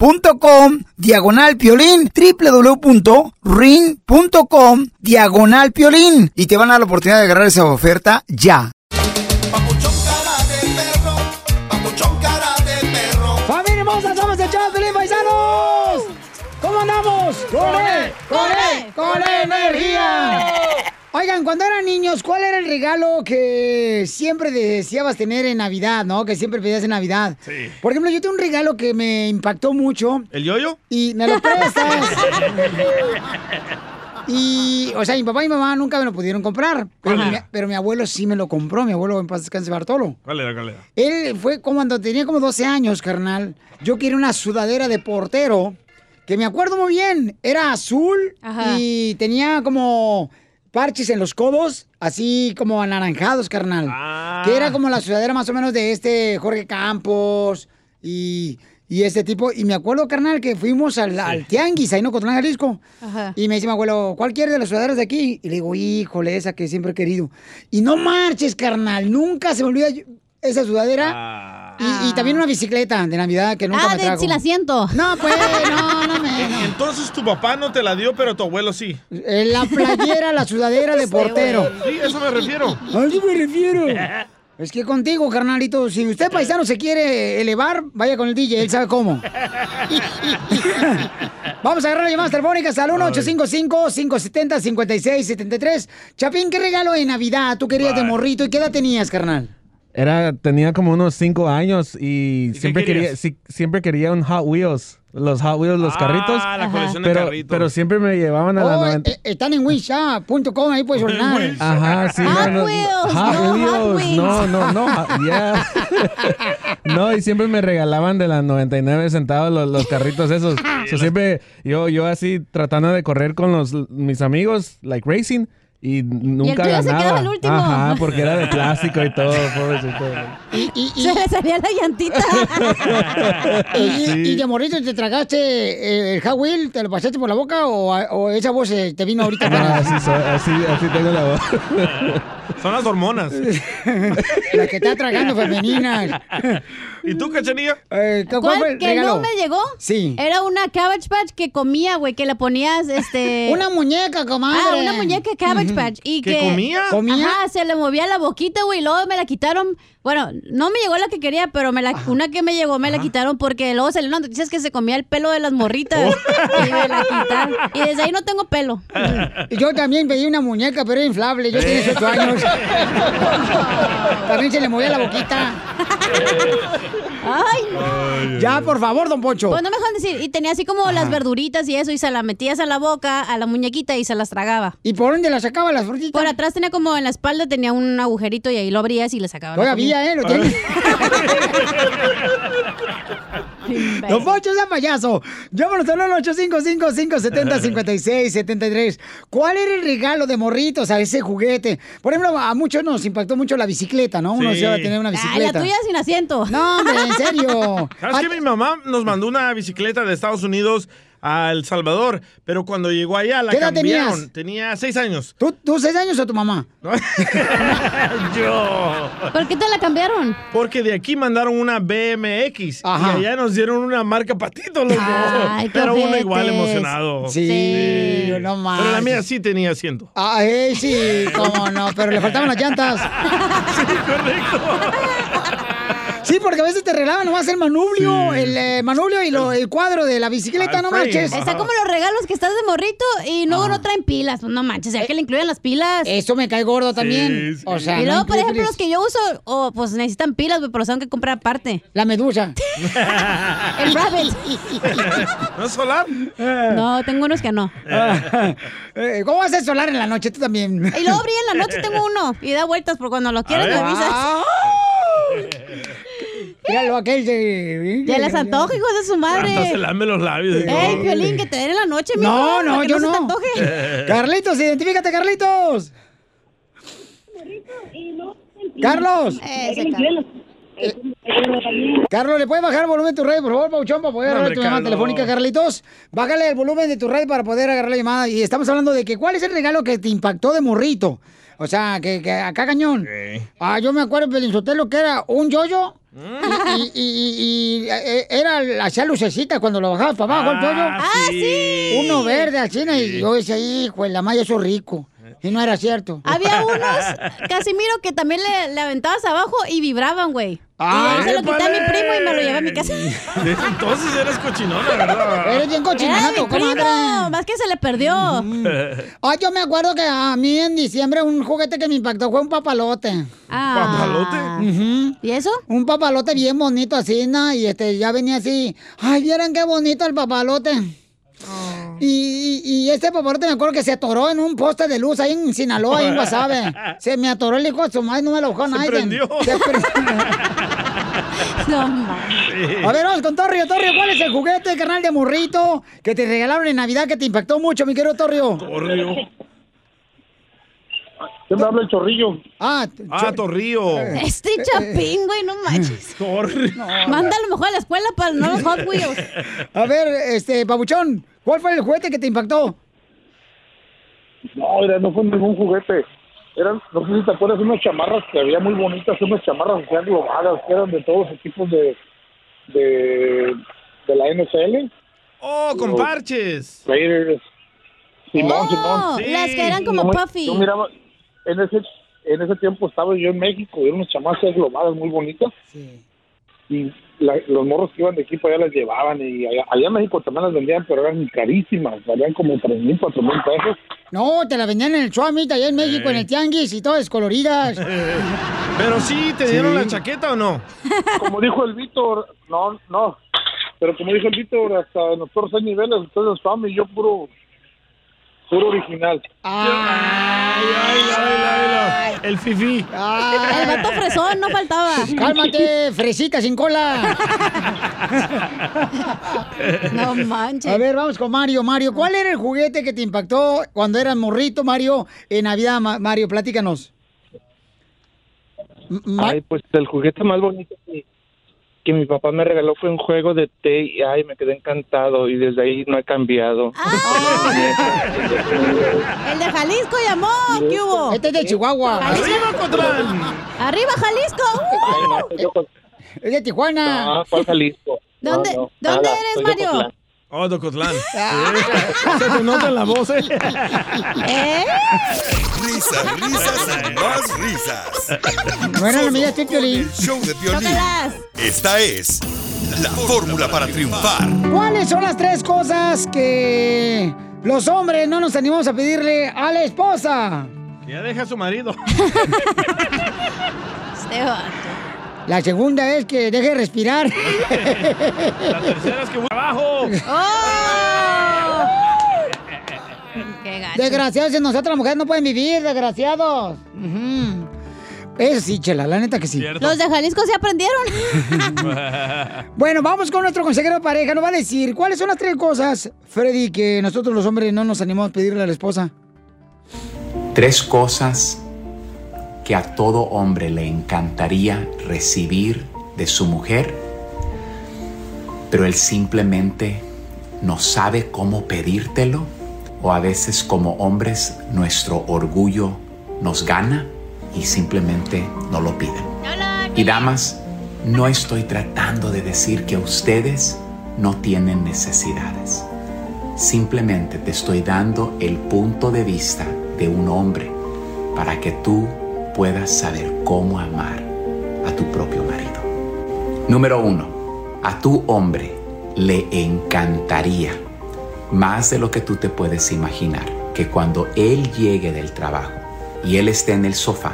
.com diagonal piolín www.ring.com diagonal piolín y te van a dar la oportunidad de agarrar esa oferta ya. ¡Familia hermosa! ¡Somos el de Pelín, paisanos! ¿Cómo andamos? ¡Con él! ¡Con él! ¡Con energía! Oigan, cuando eran niños, ¿cuál era el regalo que siempre deseabas tener en Navidad, no? Que siempre pedías en Navidad. Sí. Por ejemplo, yo tengo un regalo que me impactó mucho ¿El yoyo? y me lo prestas. Y, o sea, mi papá y mi mamá nunca me lo pudieron comprar. Pero, ¿Cuál mi, pero mi abuelo sí me lo compró. Mi abuelo en paz descanse Bartolo. ¿Cuál era, cuál era? Él fue como cuando tenía como 12 años, carnal. Yo quería una sudadera de portero, que me acuerdo muy bien. Era azul Ajá. y tenía como parches en los codos, así como anaranjados, carnal. Que era como la sudadera más o menos de este Jorge Campos y, y este tipo. Y me acuerdo, carnal, que fuimos al, al Tianguis, ahí en Ocotlán, Jalisco. Ajá. Y me dice mi abuelo, ¿cuál quiere de las sudaderas de aquí? Y le digo, híjole, esa que siempre he querido. Y no marches, carnal, nunca se me olvida yo- esa sudadera. Y, y también una bicicleta de Navidad que nunca Ah, me de trajo. sin asiento. No, pues, no, no Eh, Entonces tu papá no te la dio, pero tu abuelo sí. Eh, La playera, la sudadera de portero. Sí, eso me refiero. ¿A qué me refiero? Es que contigo, carnalito, si usted paisano se quiere elevar, vaya con el DJ, él sabe cómo. Vamos a agarrar llamadas telefónicas al 1-855-570-5673. Chapín, ¿qué regalo de Navidad tú querías de morrito y qué edad tenías, carnal? Era, tenía como unos cinco años y, siempre quería, siempre quería un Hot Wheels. Los Hot Wheels, los Ah, carritos. la colección de pero, carritos. pero siempre me llevaban a la Oh, 90. eh, están en wish.com, ahí puedes ordenar. Ajá, sí. Hot no, no, Wheels, Hot no Hot Wheels. No, no, no. ah, yeah. no, y siempre me regalaban de las 99 centavos los, los carritos esos. So, siempre yo, yo así tratando de correr con los, mis amigos, like racing. Y nunca tuyo se ganaba. quedaba el último. Ajá, porque era de plástico y todo, pobrecito. Se le salía la llantita. ¿Y, Sí. y de morrito te tragaste eh, el Wheel, te lo pasaste por la boca o, o esa voz eh, te vino ahorita? No, para- así, soy, así, así tengo la voz. Son las hormonas. La que está tragando femenina. ¿Y tú, cachanilla? Eh, ¿cuál ¿Cuál fue el que regalo? no me llegó? Sí. Era una Cabbage Patch que comía, güey, que le ponías este. Una muñeca, comadre. Ah, una muñeca Cabbage Patch. Y ¿Que que. comía? ¿Comía? Ajá, se le movía la boquita, güey, y luego me la quitaron. Bueno, no me llegó la que quería, pero me la, una que me llegó me la quitaron porque luego salieron las noticias que se comía el pelo de las morritas. Oh. Y me la quitaron. Y desde ahí no tengo pelo. Yo también pedí una muñeca, pero era inflable. Yo tenía 18 años. También se le movía la boquita. Ay, Ya, por favor, don Poncho. Pues no me dejan decir. Y tenía así como las verduritas y eso, y se las metías a la boca, a la muñequita y se las tragaba. ¿Y por dónde las sacaba las frutitas? Por atrás tenía como en la espalda tenía un agujerito y ahí lo abrías y le sacabas. la Todavía. ¿eh? Lo tiene. Don Poncho es payaso. Llámanos al 855-570-5673. ¿Cuál era el regalo de morritos a ese juguete? Por ejemplo, a muchos nos impactó mucho la bicicleta, ¿no? Uno Sí. deseaba tener una Ay, bicicleta. la tuya sin asiento. No, hombre, en serio. ¿Sabes que mi mamá nos mandó una bicicleta de Estados Unidos a El Salvador? Pero cuando llegó allá la ¿Qué edad cambiaron. tenías? Tenía seis años. ¿Tú, ¿Tú seis años o tu mamá? Yo. ¿Por qué te la cambiaron? Porque de aquí mandaron una BMX Ajá. y allá nos dieron una marca patito, loco. Ay, qué Pero uno igual emocionado. Sí, no más. Pero la mía sí tenía asiento. Ah, eh, sí, cómo no, pero le faltaban las llantas. Sí, correcto. Sí, porque a veces te regalaban nomás el manubrio, el eh, manubrio y lo- el cuadro de la bicicleta, Al no frame. marches. Está como los regalos que estás de morrito y luego no traen pilas. Pues no manches, hay que le incluyan las pilas. Eso me cae gordo también. Sí, sí. O sea, y no luego, por ejemplo, pilas. los que yo uso, oh, pues necesitan pilas, pero los tengo que comprar aparte. La medusa. El rabbit. ¿No es solar? No, tengo unos que no. Eh, ¿Cómo vas a solar en la noche? Tú también. Y luego brilla en la noche, tengo uno. Y da vueltas por cuando lo me ver. avisas. Ah. Míralo aquel de... Ya les antoja, hijos de su madre. Hasta se lame los labios. Ey, Piolín, que te den en la noche, mijo. No, no, para que yo se no. te antoje. Carlitos, identifícate, Carlitos. Carlos. Eh, se. Carlos, ¿le puedes bajar el volumen de tu radio, por favor, Pauchón, para poder No, agarrar hombre, tu llamada Carlos. telefónica, Carlitos? Bájale el volumen de tu radio para poder agarrar la llamada. Y estamos hablando de que cuál es el regalo que te impactó de morrito. O sea, que, que acá cañón. Ah, yo me acuerdo, Pelinzotelo, que era un yoyo. Y, y, y- y, eh, era hacía lucecita cuando lo bajabas para abajo el yoyo. Ah, sí. Uno verde al cine y yo decía, hijo, la maya eso rico. Y no era cierto. Había unos, Casimiro, que también le, le aventabas abajo y vibraban, güey. Ah, se lo quité a mi primo y me lo llevé a mi casa. Desde entonces eres cochinona, ¿verdad? Eres bien cochinato, comadre. más que se le perdió. Ah, yo me acuerdo que a mí en diciembre un juguete que me impactó fue un papalote. Ah. ¿Papalote? ¿Y eso? Un papalote bien bonito así, ¿no? Y este, ya venía así. Ay, vieran qué bonito el papalote. Y, y- y este paporote me acuerdo que se atoró en un poste de luz ahí en Sinaloa, ahí en Guasave. Se me atoró el hijo de su madre, no me lo dejó Se nadie. prendió. Se pre- A ver, vamos con Torrio. Torrio, ¿cuál es el juguete, carnal de morrito que te regalaron en Navidad que te impactó mucho, mi querido Torrio? Torrio. ¿Qué me habla el chorrillo? Ah, Ah, Torrillo. Este chapín, güey, no manches. Mándalo mejor a la escuela para no los Hot Wheels. A ver, este, Pabuchón, ¿cuál fue el juguete que te impactó? No, era, no fue ningún juguete. Eran, no sé si te acuerdas, unas chamarras que había muy bonitas, unas chamarras que eran globadas, que eran de todos los equipos de, de, de la NSL. Oh, con parches. Raiders. Simón, Oh, Simón. las que eran como me- puffy. Yo miraba, en ese, en ese tiempo estaba yo en México, y eran unas chamarras globadas muy bonitas. Y la- los morros que iban de equipo allá las llevaban y allá, allá en México también las vendían, pero eran carísimas, valían como tres mil, cuatro mil pesos. No, te la vendían en el Chuamita, allá en México, en el Tianguis y todas descoloridas. Pero sí, ¿te dieron Sí. la chaqueta o no? Como dijo el Víctor, no, no, pero como dijo el Víctor, hasta nosotros hay niveles, ustedes son y yo puro, puro original. El fifi. El vato fresón no faltaba. Cálmate, fresita sin cola. No manches. A ver, vamos con Mario. Mario, ¿cuál era el juguete que te impactó cuando eras morrito, Mario, en Navidad? Ma- Mario, platícanos. Ay, pues el juguete más bonito que, que mi papá me regaló fue un juego de té y ay, me quedé encantado y desde ahí no he cambiado. El de Jalisco llamó. ¿Qué hubo? Este es de Chihuahua. ¡Arriba, Cotlán! ¡Arriba, Jalisco! Ay, no, yo con- Es de Tijuana. No, ¿cuál Jalisco? ¿Dónde- no, dónde nada, eres, Mario? Oh, de Ocotlán. Se te nota en la voz, ¿eh? Risas, risas y más risas. No eran las medidas, Piolín. El show de Piolín. Tócalas. Esta es la fórmula para triunfar. ¿Cuáles son las tres cosas que los hombres no nos animamos a pedirle a la esposa? Que ya deja a su marido. Este vato. La segunda es que deje de respirar. La tercera es que abajo. ¡Oh! ¡Qué gacho! Desgraciados, si nosotras las mujeres no pueden vivir, desgraciados. Eso sí, chela, la neta que sí. Los de Jalisco se aprendieron. Bueno, vamos con nuestro consejero de pareja. Nos va a decir cuáles son las tres cosas, Freddy, que nosotros los hombres no nos animamos a pedirle a la esposa. Tres cosas que a todo hombre le encantaría recibir de su mujer, pero él simplemente no sabe cómo pedírtelo o a veces como hombres nuestro orgullo nos gana y simplemente no lo piden. Y damas, no estoy tratando de decir que ustedes no tienen necesidades. Simplemente te estoy dando el punto de vista de un hombre para que tú puedas saber cómo amar a tu propio marido. Número uno, a tu hombre le encantaría, más de lo que tú te puedes imaginar, que cuando él llegue del trabajo y él esté en el sofá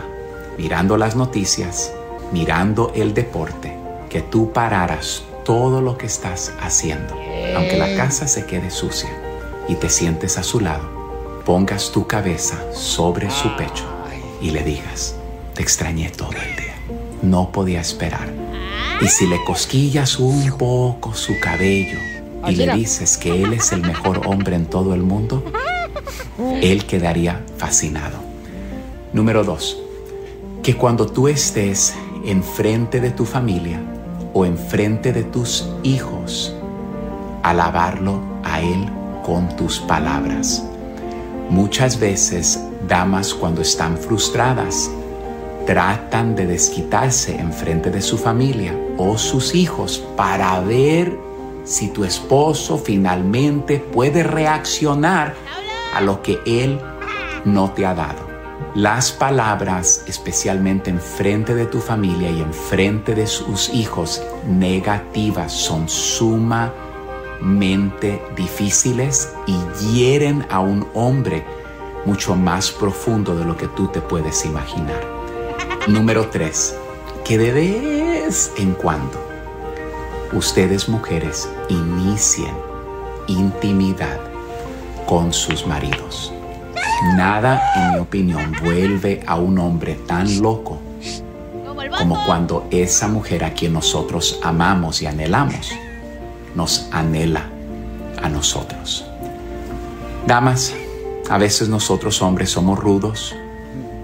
mirando las noticias, mirando el deporte, que tú pararas todo lo que estás haciendo, aunque la casa se quede sucia, y te sientes a su lado, pongas tu cabeza sobre su pecho y le digas, te extrañé todo el día, no podía esperar. Y si le cosquillas un poco su cabello y le dices que él es el mejor hombre en todo el mundo, él quedaría fascinado. Número dos, que cuando tú estés enfrente de tu familia o enfrente de tus hijos, alabarlo a él con tus palabras. Muchas veces, damas cuando están frustradas, tratan de desquitarse enfrente de su familia o sus hijos para ver si tu esposo finalmente puede reaccionar a lo que él no te ha dado. Las palabras, especialmente en frente de tu familia y en frente de sus hijos, negativas, son sumamente difíciles y hieren a un hombre mucho más profundo de lo que tú te puedes imaginar. Número 3. Que de vez en cuando ustedes mujeres inicien intimidad con sus maridos. Nada, en mi opinión, vuelve a un hombre tan loco como cuando esa mujer a quien nosotros amamos y anhelamos nos anhela a nosotros. Damas, a veces nosotros hombres somos rudos,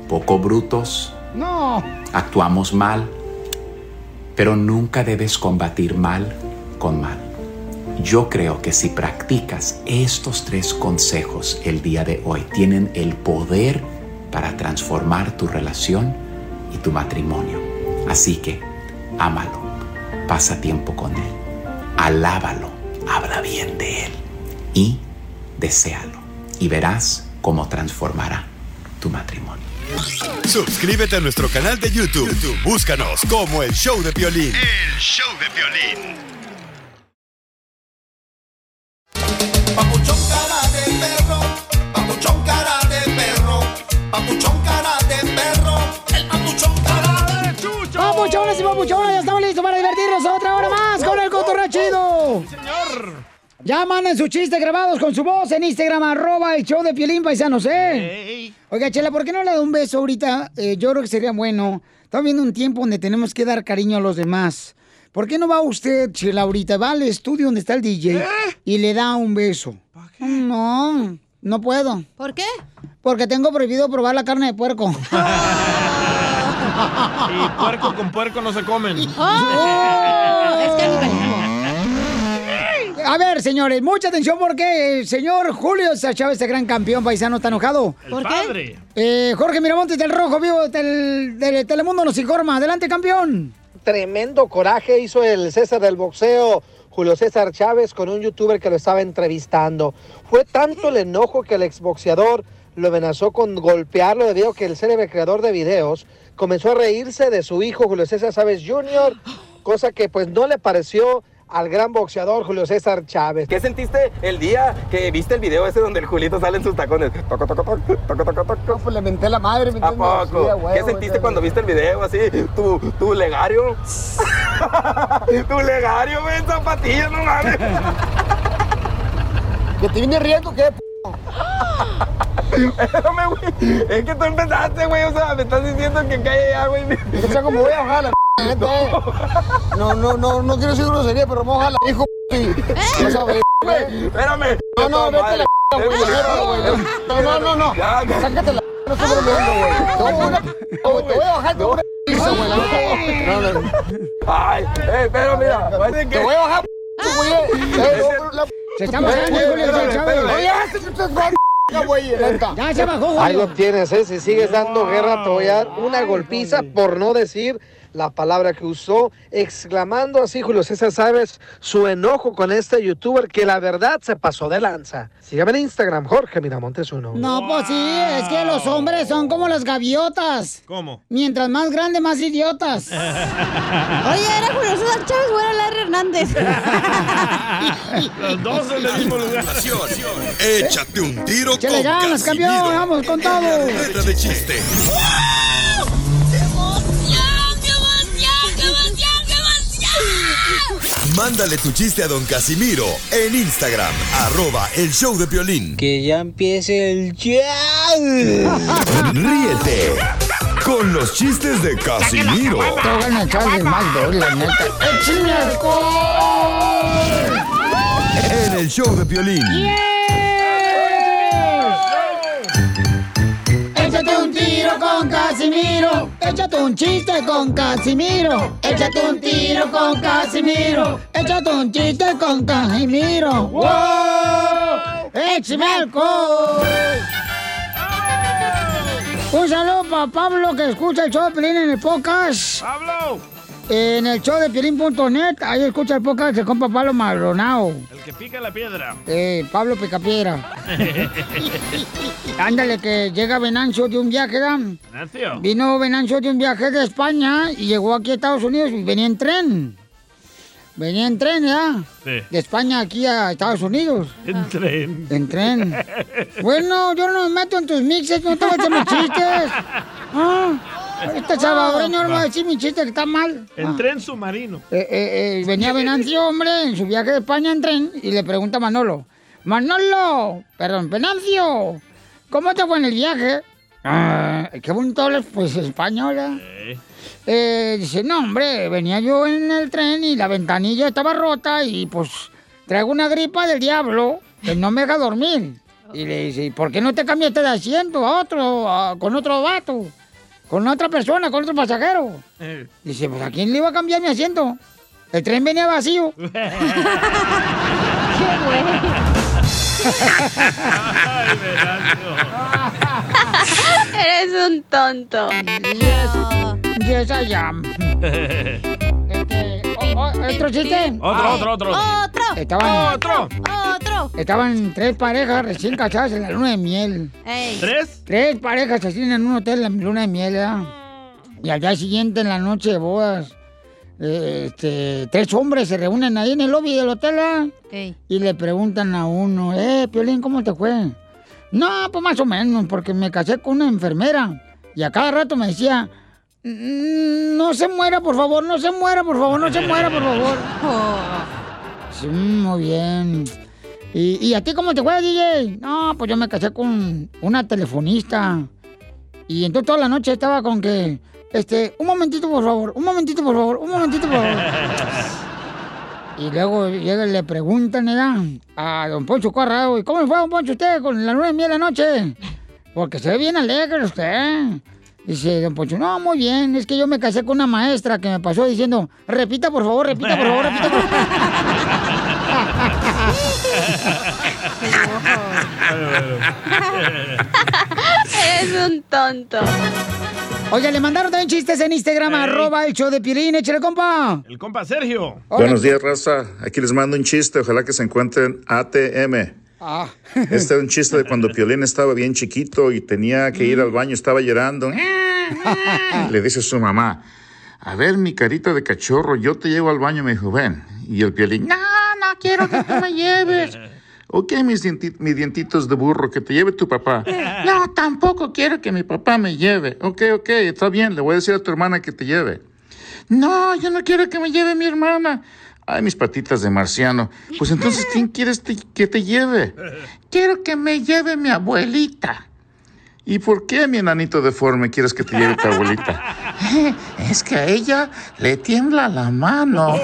poco brutos, No. actuamos mal, pero nunca debes combatir mal con mal. Yo creo que si practicas estos tres consejos el día de hoy, tienen el poder para transformar tu relación y tu matrimonio. Así que, ámalo, pasa tiempo con él, alábalo, habla bien de él y deséalo. Y verás cómo transformará tu matrimonio. Suscríbete a nuestro canal de YouTube. YouTube, Búscanos como el show de violín. El show de violín. Ya manden sus chistes grabados con su voz en Instagram, arroba el show de Piolín Paisanos, ¿eh? Oiga, Chela, ¿por qué no le da un beso ahorita? Eh, yo creo que sería bueno. Estamos viendo un tiempo donde tenemos que dar cariño a los demás. ¿Por qué no va usted, Chela, ahorita? Va al estudio donde está el DJ y le da un beso. No, no puedo. ¿Por qué? Porque tengo prohibido probar la carne de puerco. Y puerco con puerco no se comen. ¡Oh! Es A ver, señores, mucha atención porque el señor Julio César Chávez, este gran campeón paisano, está enojado. El ¿Por qué? padre. Eh, Jorge Miramontes del Rojo Vivo del, del Telemundo nos informa. Adelante, campeón. Tremendo coraje hizo el César del boxeo. Julio César Chávez con un youtuber que lo estaba entrevistando. Fue tanto el enojo que el exboxeador lo amenazó con golpearlo debido a que el célebre creador de videos comenzó a reírse de su hijo Julio César Chávez Jr., cosa que pues no le pareció al gran boxeador Julio César Chávez. ¿Qué sentiste el día que viste el video ese donde el Julito sale en sus tacones? Toco, toco, toco, toco, toco, toco. Pues le menté la madre, ¿me ¿A poco? Sí, a huevo, ¿Qué sentiste cuando viste el video así? Tu, tu legario. tu legario, güey, en zapatillas, no mames. ¿Que te vine riendo qué? p-? Espérame, güey. Es que tú empezaste, güey. O sea, me estás diciendo que cae ya, güey. O sea, como voy a bajar la p- gente. No, no, no, no quiero decir grosería, pero vamos a la hijo p- Vas a ver, güey. Espérame. No, no, vete la p- güey. No, no, no, no. Sácate la p- no estoy bromeando, güey. Te voy a poner- güey, te voy a bajar de una güey. No, no, no. Ay, eh, pero mira. Te voy a bajar, p- güey. Eh, la- Se está bajando, Julio este neta. Ya se bajó, Ahí lo tienes, ¿eh? Si sigues dando guerra, te voy a dar una golpiza por no decir la palabra que usó, exclamando así Julio César Chávez su enojo con este youtuber que la verdad se pasó de lanza. Sígame en Instagram, Jorge Miramontes uno. No, pues sí, es que los hombres son como las gaviotas. ¿Cómo? Mientras más grande, más idiotas. Oye, ¿era Julio César Chávez o era Larry Hernández? Los dos en el mismo lugar. Échate un tiro Chele con ganas, campeón, vamos con todo. De chiste. Mándale tu chiste a don Casimiro en Instagram, arroba el show de violín. Que ya empiece el show. Ríete con los chistes de Casimiro Te van a echarle más de la neta. ¡Échame alcohol! en el show de violín. Échate Casimiro. Échate un chiste con Casimiro. Échate un tiro con Casimiro. Échate un chiste con Casimiro. ¡Wow! ¡Échame! Un saludo para Pablo que escucha el show en el podcast. ¡Pablo! En el show de Piolín.net. Ahí escucha el podcast de compa Pablo Maldonado. El que pica la piedra. Eh, Pablo Picapiedra. Ándale, que llega Venancio de un viaje, ¿dan? Nacio. Vino Venancio de un viaje de España y llegó aquí a Estados Unidos y venía en tren. Venía en tren, ¿ya? Sí. De España aquí a Estados Unidos. En tren. En tren. Bueno, yo no me meto en tus mixes, no te meto en mis chistes. Ah, este salvadoreño no me va a decir mi chiste que está mal. En Ah. tren submarino. Eh, eh, eh, venía Venancio, hombre, en su viaje de España en tren y le pregunta a Manolo, Manolo, perdón, Venancio, ¿cómo te fue en el viaje? Ah, qué bonito hablas, pues, española. Eh, dice, no, hombre, venía yo en el tren y la ventanilla estaba rota y pues traigo una gripa del diablo que no me deja dormir. Y le dice, ¿y por qué no te cambiaste de asiento a otro, a- con otro vato? Con otra persona, con otro pasajero. Dice, pues ¿a quién le iba a cambiar mi asiento? El tren venía vacío. Eres un tonto. Yes, I am. Oh, oh, ¿Otro chiste? Otro, otro, otro. Otro. Estaban, Otro. Otro. estaban tres parejas recién casadas en la luna de miel. Ey. ¿Tres? Tres parejas así en un hotel en la luna de miel, ¿verdad? Y al día siguiente, en la noche de bodas, eh, este, tres hombres se reúnen ahí en el lobby del hotel. Ey. Y le preguntan a uno, eh, Piolín, ¿cómo te fue? No, pues más o menos, porque me casé con una enfermera. Y a cada rato me decía, "Mm, no se muera, por favor, no se muera, por favor, no se muera, por favor. Sí, muy bien. ¿Y, y a ti cómo te fue, DJ? No, pues yo me casé con una telefonista. Y entonces toda la noche estaba con que, este, un momentito, por favor, un momentito, por favor, un momentito, por favor. Y luego llega y le preguntan, ¿verdad? A don Poncho Corrado, ¿y cómo fue, don Poncho, usted con la nueve y media de la noche? Porque se ve bien alegre usted. Dice don Poncho, no, muy bien, es que yo me casé con una maestra que me pasó diciendo, repita, por favor, repita, por favor, repita, por favor. Eres un tonto. Oye, le mandaron también chistes en Instagram, arroba el show de Piolín, échale, compa. El compa Sergio. Buenos días, raza. Aquí les mando un chiste. Ojalá que se encuentren ATM. Ah. Este es un chiste de cuando Piolín estaba bien chiquito y tenía que ir al baño, estaba llorando. Le dice a su mamá, a ver, mi carita de cachorro, yo te llevo al baño. Me dijo, ven. Y el Piolín, no, no quiero que tú me lleves. Ok, mis, dienti- mis dientitos de burro, que te lleve tu papá. No, tampoco quiero que mi papá me lleve. Ok, ok, está bien, le voy a decir a tu hermana que te lleve. No, yo no quiero que me lleve mi hermana. Ay, mis patitas de marciano. Pues entonces, ¿quién quieres te- que te lleve? Quiero que me lleve mi abuelita. ¿Y por qué, mi enanito deforme, quieres que te lleve tu abuelita? Es que a ella le tiembla la mano.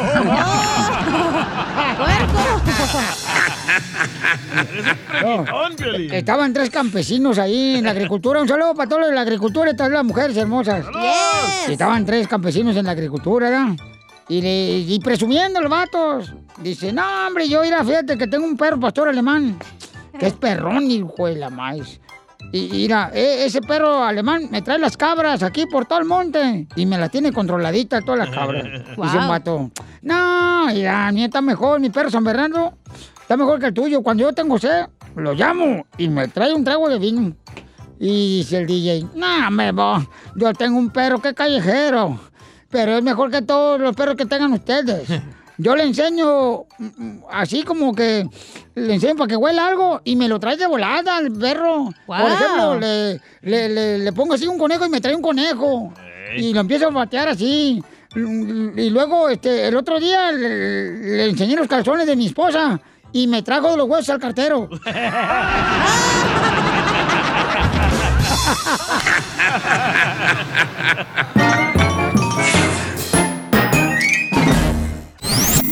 Estaban tres campesinos ahí en la agricultura. Un saludo para todos los de la agricultura y todas las mujeres hermosas. Yes. Estaban tres campesinos en la agricultura, ¿verdad? Y, le, y presumiendo los vatos. Dice, no, hombre, yo, mira, fíjate que tengo un perro pastor alemán. Que es perrón, hijo de la maíz. Y mira, e- ese perro alemán me trae las cabras aquí por todo el monte. Y me las tiene controladita todas las cabras. Dice un Wow. vato. No, mira, mi está mejor, mi perro San Bernardo. Está mejor que el tuyo. Cuando yo tengo sed, lo llamo y me trae un trago de vino. Y dice el DJ, no, me va. Yo tengo un perro que callejero. Pero es mejor que todos los perros que tengan ustedes. Yo le enseño así como que le enseño para que huela algo y me lo trae de volada al perro. Por ejemplo, le, le- le- le pongo así un conejo y me trae un conejo. Y lo empiezo a batear así. Y luego, este, el otro día le, le enseñé los calzones de mi esposa y me trajo de los huesos al cartero.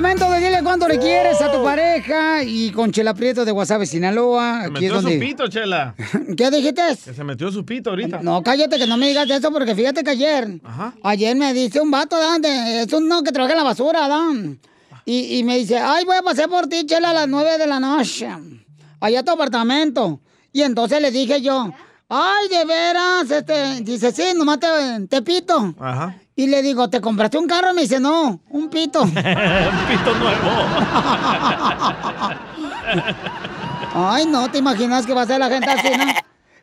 Segmento de Dile cuánto le quieres a tu pareja y con Chela Prieto de Guasave, Sinaloa. Se Aquí es metió su pito, Chela. ¿Qué dijiste? Que se metió su pito ahorita. No, cállate que no me digas eso porque fíjate que ayer, ayer me dice un vato, ¿da? De- es uno que trabaja en la basura, ¿da? Y, y me dice, ay, voy a pasar por ti, chela, a las nueve de la noche, allá a tu apartamento. Y entonces le dije yo, Ay, de veras, este, dice, sí, nomás te, te pito. Ajá. Y le digo, ¿te compraste un carro? Me dice, no, un pito. Un pito nuevo. Ay, no, ¿te imaginas que va a ser la gente así, no?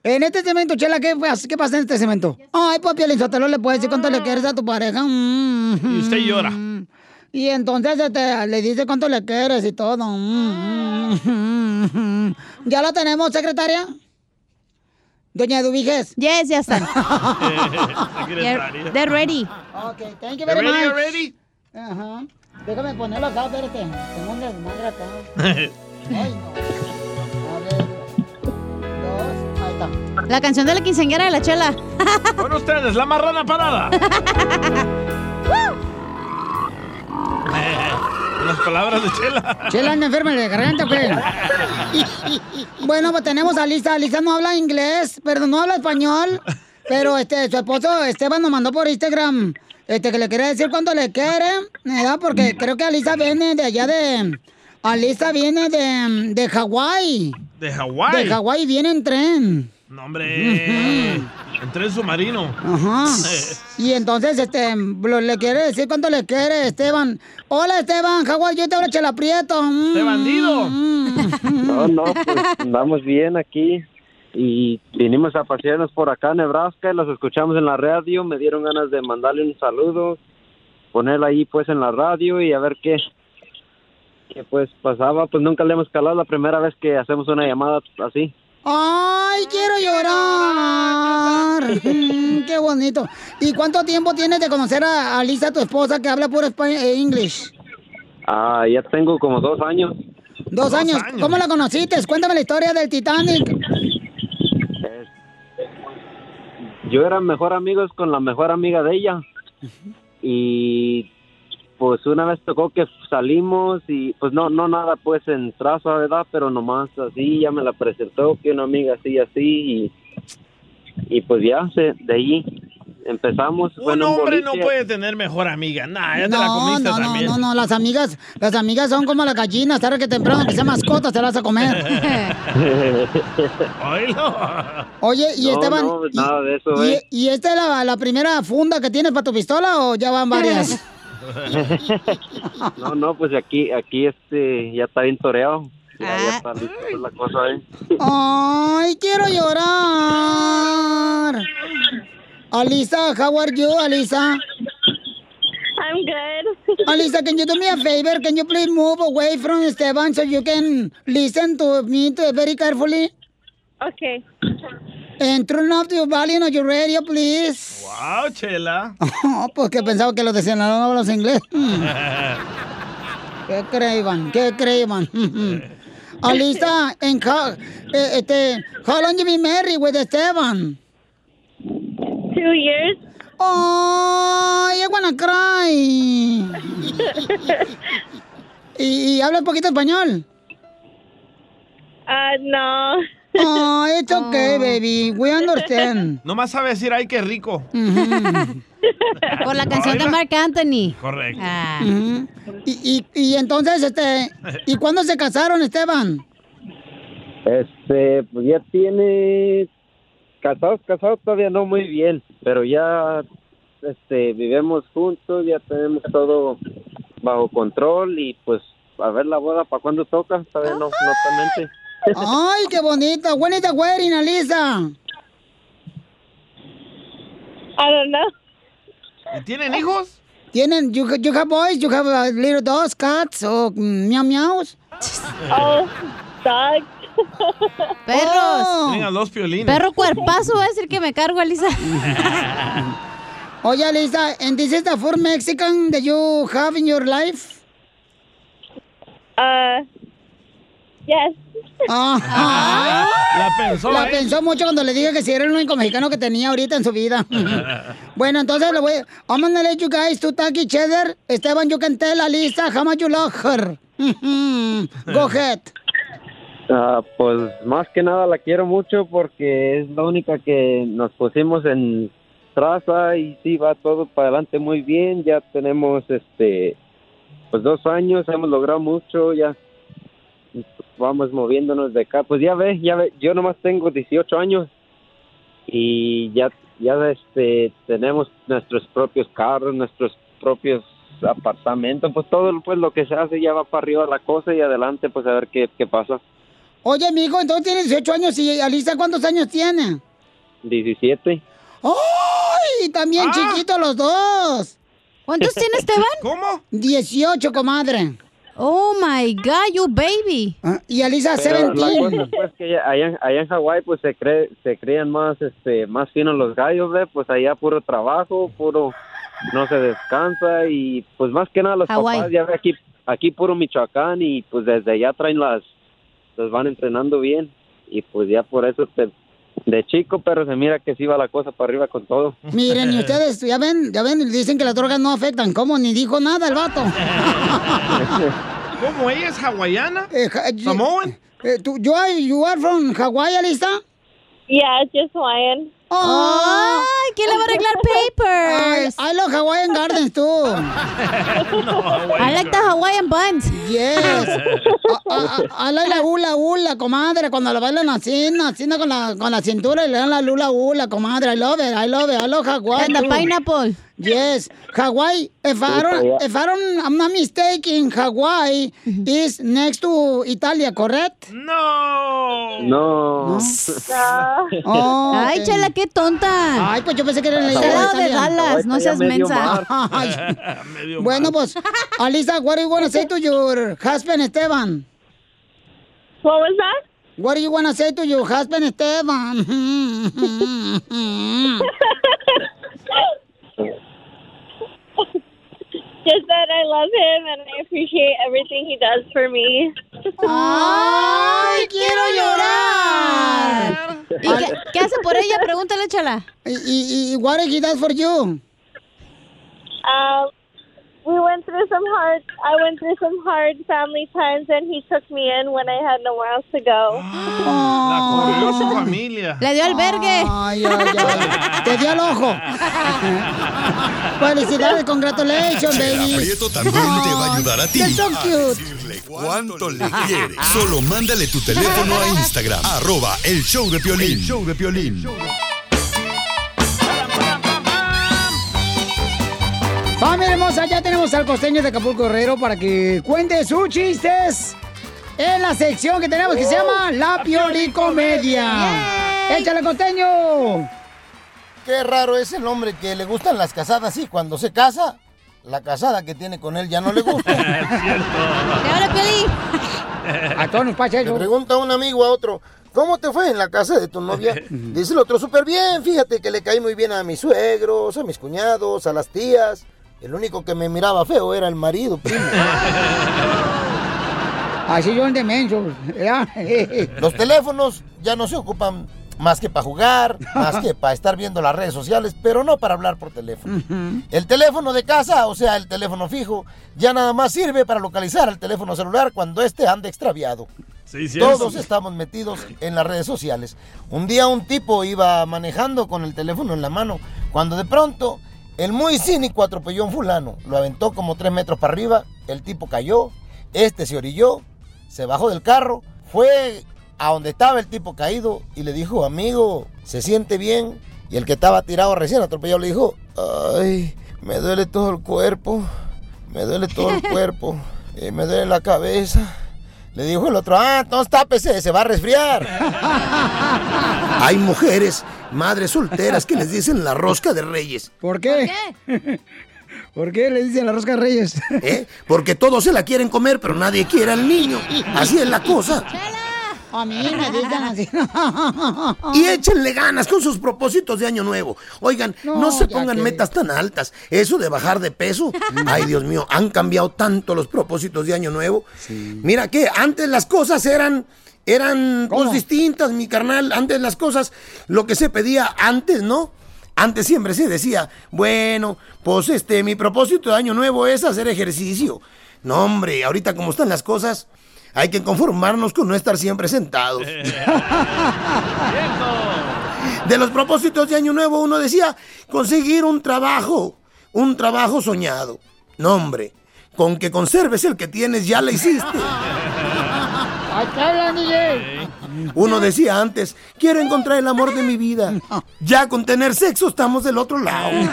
En este cemento, Chela, ¿qué, ¿qué pasa en este cemento? Ay, papi, el Sotelo le puede decir cuánto le quieres a tu pareja. Mm. Y usted llora. Y entonces este, le dice cuánto le quieres y todo. Mm. ¿Ya lo tenemos, secretaria? Doña Eduviges. Yes, ya están. Secretaria. They're ready. Ok, thank you very ready, much. ready? Ajá. Déjame ponerlo acá, espérate. Tengo un desmadre acá. Ay, no. A ver. Dos. Ahí está. La canción de la quinceañera de la chela. Con ustedes, la marrana parada. Las palabras de Chela. Chela anda enferma de garganta, pues. Bueno, pues tenemos a Lisa. Lisa no habla inglés, pero no habla español. Pero este, su esposo Esteban nos mandó por Instagram este, que le quiere decir cuánto le quiere, ¿verdad? Porque creo que Alisa viene de allá de. Alisa viene de, de Hawái. De Hawái. De Hawái viene en tren. No, hombre. En submarino. Ajá. Y entonces, este, lo- le quiere decir cuánto le quiere, Esteban. Hola, Esteban, Hawái, yo te hablo Chela Prieto. Mm, ¡Este bandido! No, no, pues andamos bien aquí y vinimos a pasearnos por acá en Nebraska y los escuchamos en la radio. Me dieron ganas de mandarle un saludo, ponerla ahí pues en la radio y a ver qué, qué pues pasaba. Pues nunca le hemos calado la primera vez que hacemos una llamada así. ¡Ay, quiero llorar! Mm, ¡Qué bonito! ¿Y cuánto tiempo tienes de conocer a, a Lisa, tu esposa, que habla puro español, eh? Ah, ya tengo como dos años. Dos, años. ¿Cómo la conociste? Cuéntame la historia del Titanic. Yo era mejor amigos con la mejor amiga de ella. Y pues una vez tocó que salimos y pues no no nada pues en trazo verdad pero nomás así ya me la presentó que una amiga así así y y pues ya se, de ahí empezamos Un en un hombre no puede tener mejor amiga. Nah, ya te la No, comiste no, no, también. no, no, las amigas, las amigas son como las gallinas, tarde que temprano, que sea mascota, te las vas a comer. Oye, y No, Esteban, no, y- nada de eso, y, eh. y esta es la, la primera funda que tienes para tu pistola o ya van varias? no no pues aquí aquí este ya está bien toreado ya, ya está listo pues, la cosa eh Ay, quiero llorar. Alisa, how are you, Alisa? I'm good. Alisa, can you do me a favor? Can you please move away from Esteban so you can listen to me to- very carefully? Okay. And turn off your volume on your radio, please. Wow, Chela. Oh, pues que pensaba que los de Sinaloa no hablan inglés. ¿Qué creían? ¿Qué creían? Alisa, en how, eh, este, how long you been married with Esteban? Two years. Oh, I wanna cry. ¿Y, y habla un poquito español? Uh, no. Oh, it's okay, baby. We understand. Nomás sabe decir, ay, qué rico. Por la canción de. Marc Anthony. Correcto. Ah. Ujú. y, y, y entonces, este, ¿y cuándo se casaron, Esteban? Este, pues ya tiene casados, casados todavía no muy bien, pero ya este vivimos juntos, ya tenemos todo bajo control y pues a ver la boda para cuándo toca, todavía no, no totalmente. Ay, qué bonita. When is the wedding, Alisa? I don't know. ¿Y tienen hijos? ¿Tienen, you, you have boys, you have uh, little dogs, cats, o mm, miau miaus? Oh, dog. Perros. Tienen a dos piolines. Perro cuerpazo va a decir que me cargo, Elisa. Oye, Alisa, and this is the first Mexican that you have in your life? Uh, yes. Ah. La pensó, La ¿eh? pensó mucho cuando le dije que si era el único mexicano que tenía ahorita en su vida. bueno, entonces le voy I'm gonna let you guys to talk each other. Esteban, you can tell Alisa how much you love her. Go ahead. Ah, pues más que nada la quiero mucho porque es la única que nos pusimos en traza y sí va todo para adelante muy bien. Ya tenemos este pues dos años, hemos logrado mucho, ya vamos moviéndonos de acá. Pues ya ve, ya ve, yo nomás tengo 18 años y ya ya este tenemos nuestros propios carros, nuestros propios apartamentos, pues todo pues lo que se hace ya va para arriba la cosa y adelante pues a ver qué, qué pasa. Oye, mijo, entonces tienes 18 años y Alisa, ¿cuántos años tiene? 17. ¡Ay! También Ah. chiquitos los dos. ¿Cuántos tiene Esteban? ¿Cómo? 18, comadre. Oh my God, you baby. Ah, y Alisa, Pero la 17. cosa es pues que allá, allá en Hawái pues se cree, se crían más este más finos los gallos, ¿ve? pues allá puro trabajo, puro no se descansa y pues más que nada los Hawái. papás ya ve aquí aquí puro Michoacán y pues desde allá traen las los van entrenando bien y pues ya por eso te- de chico pero se mira que sí va la cosa para arriba con todo. Miren, y ustedes, ya ven, ya ven, dicen que las drogas no afectan. ¿Cómo? Ni dijo nada el vato. ¿Cómo ella es hawaiana? Eh, ja- Samoan? Eh, tú, you are, you are from Hawaii, Alisa? Yeah, just Hawaiian. Oh. Ay, ¿quién le va a arreglar papers? I, I love Hawaiian Gardens, tú. I like the Hawaiian buns. Yes. I, I- I like la hula hula, comadre, cuando la bailan así, así con la, con la cintura y le dan la hula hula, comadre. I love it, I love it, I love Hawaii. And the pineapple. Yes, Hawaii. If I don't, if I don't, I'm not mistaken, Hawaii is next to Italia, correct? No. No. Oh, Ay, chala, qué tonta. Ay, pues yo pensé que era en la Está isla al lado de Italia. Dallas, no seas mensa. Bueno, pues, Alisa, what do you want to say to your husband, Esteban? What was that? What do you want to say to your husband, Esteban? Just that I love him and I appreciate everything he does for me. ¡Ay, quiero llorar! ¿Y qué, qué hace por ella? Pregúntale, chala. ¿Y, y, y what he does for you? Um, we went through some hard. I went through some hard family times, and he took me in when I had nowhere else to go. La corrió su familia. Le dio albergue. Ay, ay, ay. Te dio el ojo. Felicidades, congratulations, baby. Prieto también te va a ayudar a ti. You're so a cute. decirle cuánto le quieres. Solo mándale tu teléfono a Instagram. Arroba el show de Piolín. El show de Piolín. Familia hermosa, ya tenemos al costeño de Acapulco Guerrero para que cuente sus chistes en la sección que tenemos que se llama La Piolicomedia. ¡Échale, costeño! Qué raro es el hombre que le gustan las casadas y cuando se casa, la casada que tiene con él ya no le gusta. A todos nos pasa Le pregunta un amigo a otro, ¿cómo te fue en la casa de tu novia? Dice el otro, súper bien, fíjate que le caí muy bien a mis suegros, a mis cuñados, a las tías. El único que me miraba feo era el marido, primo. Así son de mensos. Los teléfonos ya no se ocupan más que para jugar, más que para estar viendo las redes sociales, pero no para hablar por teléfono. El teléfono de casa, o sea, el teléfono fijo, ya nada más sirve para localizar el teléfono celular cuando éste ande extraviado. Sí, cierto. Todos estamos metidos en las redes sociales. Un día un tipo iba manejando con el teléfono en la mano, cuando de pronto el muy cínico atropelló a un fulano, lo aventó como tres metros para arriba, el tipo cayó, este se orilló, se bajó del carro, fue a donde estaba el tipo caído y le dijo, amigo, ¿se siente bien? Y el que estaba tirado recién atropellado le dijo, ay, me duele todo el cuerpo, me duele todo el cuerpo, y me duele la cabeza. Le dijo el otro, ah, entonces tápese, se va a resfriar. Hay mujeres, madres solteras, que les dicen la rosca de reyes. ¿Por qué? ¿Por qué le dicen la rosca de reyes? ¿eh? Porque todos se la quieren comer, pero nadie quiere al niño. Así es la cosa. A mí me dicen así. Y échenle ganas con sus propósitos de año nuevo. Oigan, no, No, se pongan que- metas tan altas. Eso de bajar de peso. Ay, Dios mío, han cambiado tanto los propósitos de año nuevo. Mira que antes las cosas eran eran pues, distintas, mi carnal. Antes las cosas, lo que se pedía antes, ¿no? Antes siempre se decía, bueno, pues este, mi propósito de año nuevo es hacer ejercicio. No, hombre, ahorita como están las cosas, hay que conformarnos con no estar siempre sentados. De los propósitos de Año Nuevo uno decía conseguir un trabajo, un trabajo soñado. No, hombre, con que conserves el que tienes ya lo hiciste. Uno decía antes, quiero encontrar el amor de mi vida. Ya con tener sexo estamos del otro lado. Y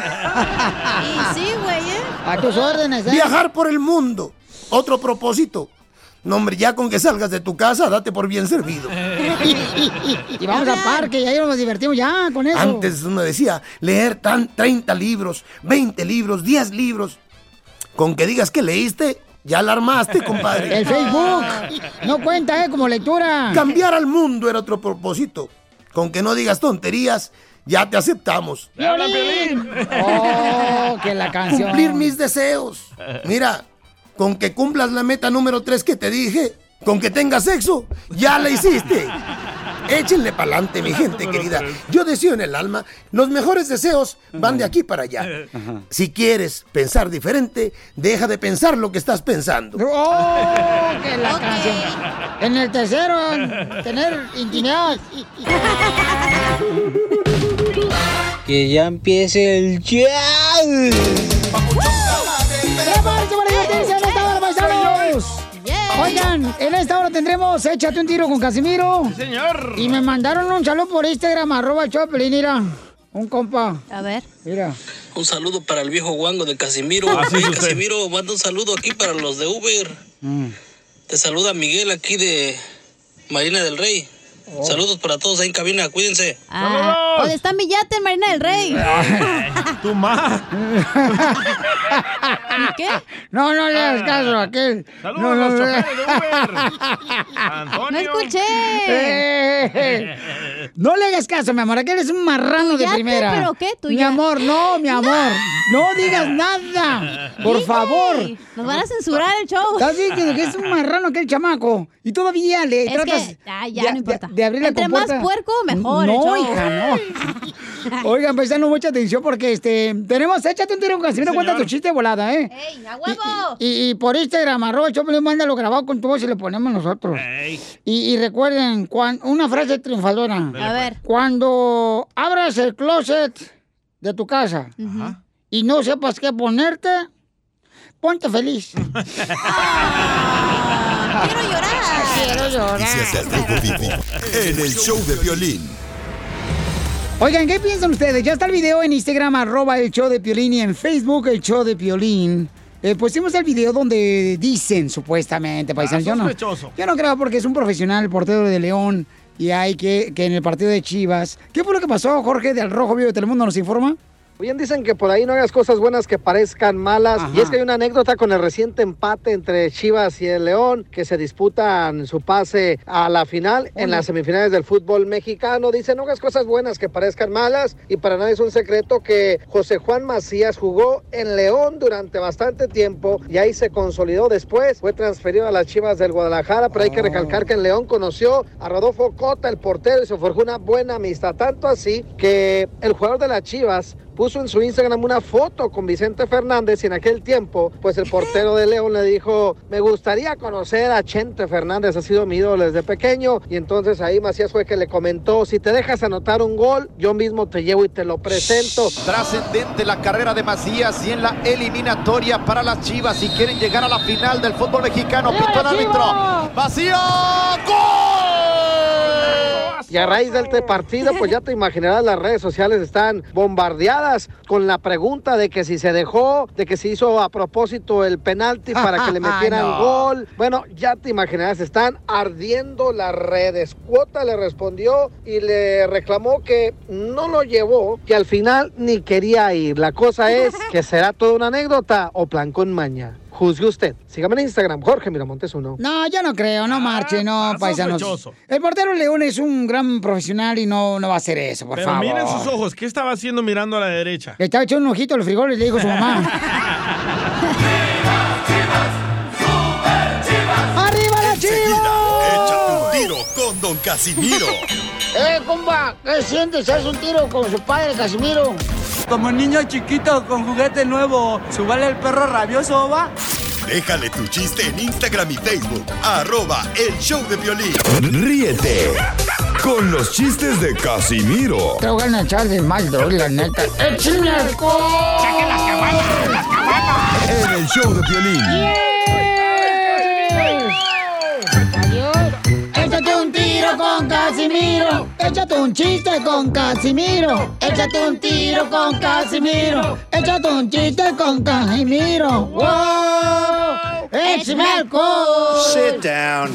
sí, güey, ¿eh? A tus órdenes, ¿eh? Viajar por el mundo. Otro propósito. No, hombre, ya con que salgas de tu casa, date por bien servido. Y vamos al parque y ahí nos divertimos ya con eso. Antes uno decía, leer tan 30 libros, 20 libros, 10 libros. Con que digas que leíste, ya la armaste, compadre. El Facebook. No cuenta, ¿eh? Como lectura. Cambiar al mundo era otro propósito. Con que no digas tonterías, ya te aceptamos. ¡Piolín! Oh, que la canción. Cumplir mis deseos. Mira, con que cumplas la meta número 3 que te dije, con que tengas sexo, ya la hiciste. Échenle pa'lante, mi gente querida. Yo deseo en el alma, los mejores deseos van de aquí para allá. Si quieres pensar diferente, deja de pensar lo que estás pensando. ¡Oh, que la canción! En el tercero, tener intimidad. Que ya empiece el show. ¡Prepárense Oigan, en esta hora tendremos Échate un tiro con Casimiro. señor. Y me mandaron un saludo por Instagram, arroba Piolín, mira. Un compa. A ver. Mira. Un saludo para el viejo guango de Casimiro. Así Oye, usted. Casimiro, manda un saludo aquí para los de Uber. Mm. Te saluda Miguel aquí de Marina del Rey. Oh. Saludos para todos ahí en cabina, cuídense. Ah, ¿Dónde está mi yate en Marina del Rey? Tu ma. ¿Qué? No, no le hagas caso a aquel. Saludos no, a no, los no. choferes de Uber. Antonio. No escuché. Eh, No le hagas caso, mi amor. Aquel es un marrano de yate, primera. ¿pero qué? ¿Tu Mi ya- amor, no, mi amor. No digas nada. Por Dije, favor. Nos van a censurar el show. Estás diciendo que es un marrano aquel chamaco. Y todavía le Es tratas que, ah, ya, de, no importa. De abrir la Entre más puerco, mejor No, hija, no. Oigan, paisano, mucha atención porque este tenemos, échate un tiro con Casimiro, Sí, cuenta tu chiste volada, ¿eh? ¡Ey, a huevo! Y, y por Instagram, arroba el Choplin, mándalo grabado con tu voz y le ponemos nosotros. Y, y recuerden, cuan- una frase triunfadora. A ver. Cuando abras el closet de tu casa y no sepas qué ponerte, ponte feliz. ¡Quiero llorar! Quiero llorar. En el show de violín. Oigan, ¿qué piensan ustedes? Ya está el video en Instagram, arroba el show de Piolín, y en Facebook, el show de Piolín. Eh, pusimos el video donde dicen, supuestamente, paisanos. yo, no, sospechoso. yo no creo porque es un profesional, portero de León, y hay que, que en el partido de Chivas. ¿Qué fue lo que pasó, Jorge, del Rojo Vivo de Telemundo nos informa? Bien dicen que por ahí no hagas cosas buenas que parezcan malas. Y es que hay una anécdota con el reciente empate entre Chivas y el León, que se disputan su pase a la final en las semifinales del fútbol mexicano. Dicen no hagas cosas buenas que parezcan malas. Y para nadie es un secreto que José Juan Macías jugó en León durante bastante tiempo y ahí se consolidó después. Fue transferido a las Chivas del Guadalajara, pero hay que recalcar que en León conoció a Rodolfo Cota, el portero, y se forjó una buena amistad. Tanto así que el jugador de las Chivas puso en su Instagram una foto con Vicente Fernández y en aquel tiempo, pues el portero de León le dijo, me gustaría conocer a Chente Fernández, ha sido mi ídolo desde pequeño. Y entonces ahí Macías fue que le comentó, si te dejas anotar un gol, yo mismo te llevo y te lo presento. Trascendente la carrera de Macías y en la eliminatoria para las Chivas si quieren llegar a la final del fútbol mexicano. Pitó el árbitro. Macías. Y a raíz de este partido, pues ya te imaginarás, las redes sociales están bombardeadas con la pregunta de que si se dejó, de que se hizo a propósito el penalti para que le metieran No. gol. Bueno, ya te imaginarás, están ardiendo las redes. Cuota le respondió y le reclamó que no lo llevó, que al final ni quería ir. La cosa es que será toda una anécdota o plan con maña. Juzgue usted. Sígame en Instagram, Jorge Miramontes uno. No, yo no creo, no marche, no, paisanos. sospechoso. El portero León es un gran profesional y no, no va a hacer eso, por Pero favor. miren sus ojos. ¿Qué estaba haciendo mirando a la derecha? Le estaba echando un ojito a los frijoles y le dijo a su mamá. ¡Arriba la Échate un tiro con Don Casimiro. ¡Eh, compa! ¿Qué sientes? ¿Haz un tiro con su padre, Casimiro? Como niño chiquito con juguete nuevo, ¿subale el perro rabioso, va? Déjale tu chiste en Instagram y Facebook. Arroba el show de violín. Ríete con los chistes de Casimiro Te voy a echar de mal, doy, la neta. ¡Échame alcohol! ¡Saque las cabanas, las cabanas! en el show de violín. Adiós. Casimiro. Échate un chiste con Casimiro. Échate un tiro con Casimiro. Échate un chiste con Casimiro. ¡Wow! ¡Échame alcohol! Sit down.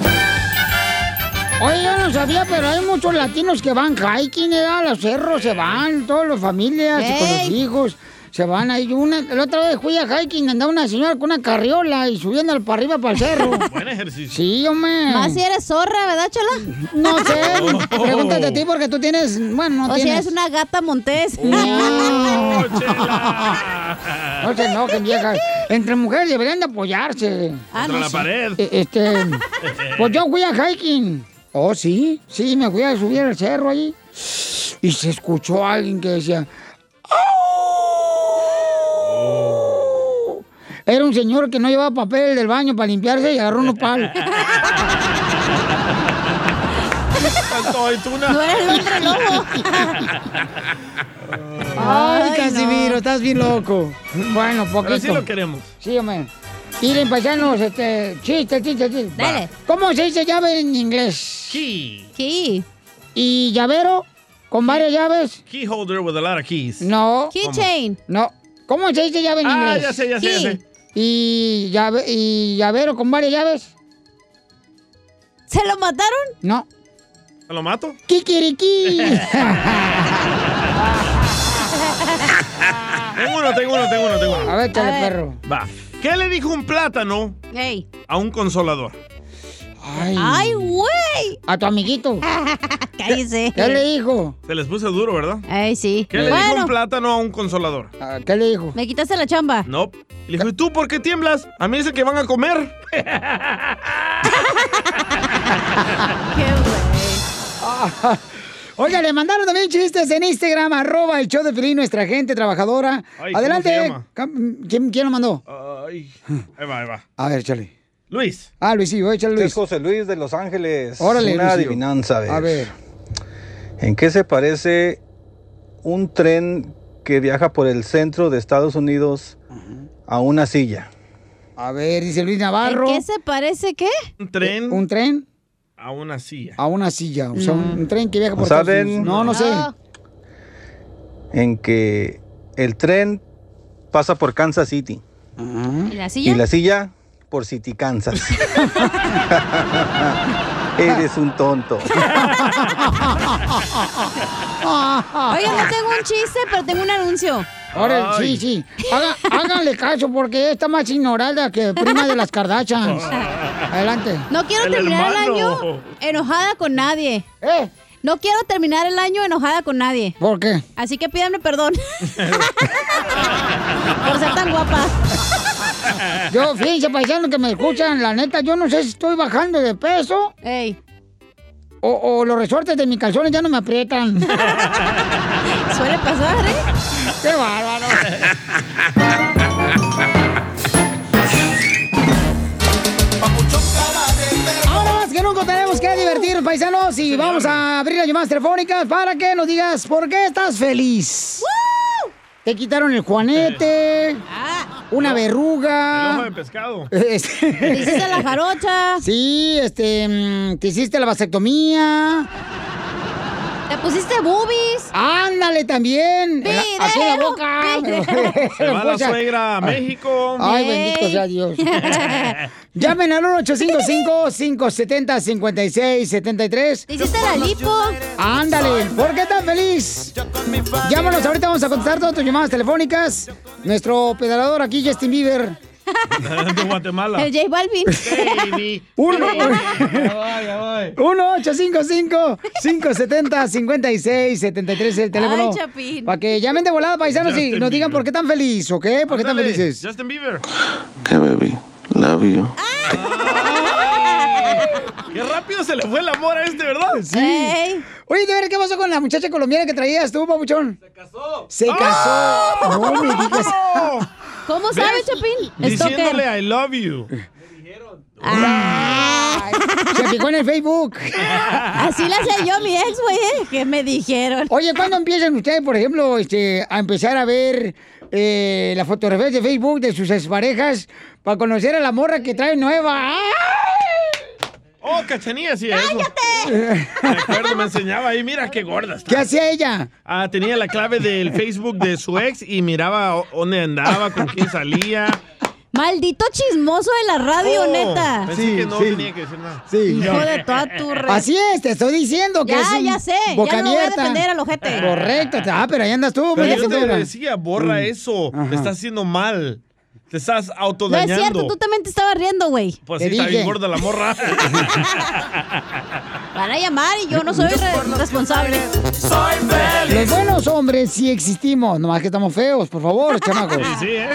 Oye, yo no sabía, pero hay muchos latinos que van hiking, ¿eh? a los cerros, se van, todas las familias, y con los hijos. Se van ahí. Una, la otra vez fui a hiking, andaba una señora con una carriola y subiendo para arriba para el cerro. Buen ejercicio. Sí, hombre. Más si eres zorra, ¿verdad, Chola? No sé, pregúntate a ti porque tú tienes, bueno, no o si tienes. eres una gata montés. No. No se enojen, viejas. Entre mujeres deberían de apoyarse. Ah, Contra la pared. Eh, Este, pues yo fui a hiking. Oh, sí, sí, me fui a subir al cerro ahí. Y se escuchó a alguien que decía. "Au". Era un señor que no llevaba papel del baño para limpiarse y agarró unos palos. No el hombre lobo. Ay, Casimiro, no. estás bien loco. Bueno, poquito. Pero sí lo queremos. Sí, hombre. Miren, paisanos, este, chiste, chiste, chiste. Dale. ¿Cómo se dice llave en inglés? Key. Key. ¿Y llavero? ¿Con varias llaves? Key holder with a lot of keys. No. Keychain. No. ¿Cómo se dice llave en Ah, inglés? ya sé, ya sé, ya Key. sé. ¿Y, llave, ¿Y llavero con varias llaves? ¿Se lo mataron? No. ¿Te lo mato? Kikiriki. Tengo uno, tengo uno, tengo uno, tengo uno. A ver, chale, A ver. perro. Va. ¿Qué le dijo un plátano Ey. a un consolador? Ay. ¡Ay, güey! A tu amiguito. Cállese. ¿Qué le dijo? Se les puse duro, ¿verdad? Ay, sí. ¿Qué le dijo un plátano a un consolador? Ah, ¿Qué le dijo? me quitaste la chamba. No. Le dijo, ¿y tú por qué tiemblas? A mí es el que van a comer. Qué güey. Oiga, le mandaron también chistes en Instagram, arroba el show de Pelín, nuestra gente trabajadora. Ay, ¿cómo Adelante. se llama? Cam- ¿Quién, quién lo mandó? Ay. Ahí va, ahí va. A ver, chale. Luis. Ah, Luis, sí, voy a echarle Este Luis. es José Luis de Los Ángeles. Órale, Una Luisillo. adivinanza, a ver. A ver. ¿En qué se parece un tren que viaja por el centro de Estados Unidos a una silla? A ver, dice Luis ¿En Navarro. qué se parece qué? Un tren ¿Un tren? a una silla. A una silla. O sea, un, un tren que viaja por ¿No Estados saben? Unidos. No, no sé. No. En que el tren pasa por Kansas City ¿Y la silla? y la silla por City, Kansas. Eres un tonto. Oiga, no tengo un chiste, pero tengo un anuncio. Ahora, sí, Ay. sí. Haga- háganle caso porque está más ignorada que prima de las Kardashians. Adelante. No quiero El terminar hermano. el año enojada con nadie. ¿Eh? No quiero terminar el año enojada con nadie. ¿Por qué? Así que pídanme perdón. Por ser tan guapa. Yo, fíjense, paisanos que me escuchan, la neta, yo no sé si estoy bajando de peso Ey, o, o los resortes de mis calzones ya no me aprietan. suele pasar, ¿eh? ¡Qué bárbaro! Ahora más que nunca tenemos que divertirnos, paisanos, y vamos a abrir las llamadas telefónicas para que nos digas por qué estás feliz. Te quitaron el juanete, Ah, una El ojo verruga. de pescado. este- te hiciste la jarocha. Sí, este, mm, te hiciste la vasectomía. Te pusiste boobies. Ándale también. La- Aquí en la boca. video. Se va la suegra a México. Ay, Ey. bendito sea Dios. Llamen al 1-855-570-5673. Te hiciste la lipo. Ándale, ¿por qué tan feliz? Llámanos, ahorita vamos a contestar todas tus llamadas telefónicas. Nuestro pedalador aquí, Justin Bieber. de Guatemala. El J Balvin. Baby. Uno, Ya voy, ya voy. 1-855-570-5673 es el teléfono. Ay, Chapín. Para que llamen de volada, paisanos, y nos digan por qué tan feliz, ¿ok? ¿Por qué tan felices? Justin Bieber. Hey, baby. Love you. Qué rápido se le fue el amor a este, ¿verdad? Sí. Oye, de ver qué pasó con la muchacha colombiana que traías tú, papuchón. Se casó. Se casó. No me digas. ¿Cómo sabe. Chapín? Diciéndole. I love you. Ah, Se fijó en el Facebook. así le hacía yo mi ex, güey. ¿eh? ¿Qué me dijeron? Oye, ¿cuándo empiezan ustedes, por ejemplo, este, a empezar a ver eh, las fotografías de Facebook de sus exparejas para conocer a la morra que trae nueva? ¡Ay! Oh, cachanilla, sí, eso. Me acuerdo, me enseñaba ahí, mira qué gorda está. ¿Qué hacía ella? Ah, tenía la clave del Facebook de su ex y miraba dónde andaba, con quién salía. Maldito chismoso de la radio, Oh, neta. Pensé que no tenía que decir nada. Sí, Hijo no. de toda tu re- Así es, te estoy diciendo que Ya, es un ya sé, ya boca no voy a abierta. defender al ojete. Correcto, ah, pero ahí andas tú, Pero yo te decía, borra eso. Te estás haciendo mal. Te estás No autodañando. es cierto, tú también te estabas riendo, güey. Pues sí, está bien gorda la morra. Van a llamar y yo no soy re- responsable. Los buenos hombres sí existimos, nomás que estamos feos, por favor, chamacos. Sí, ¿eh?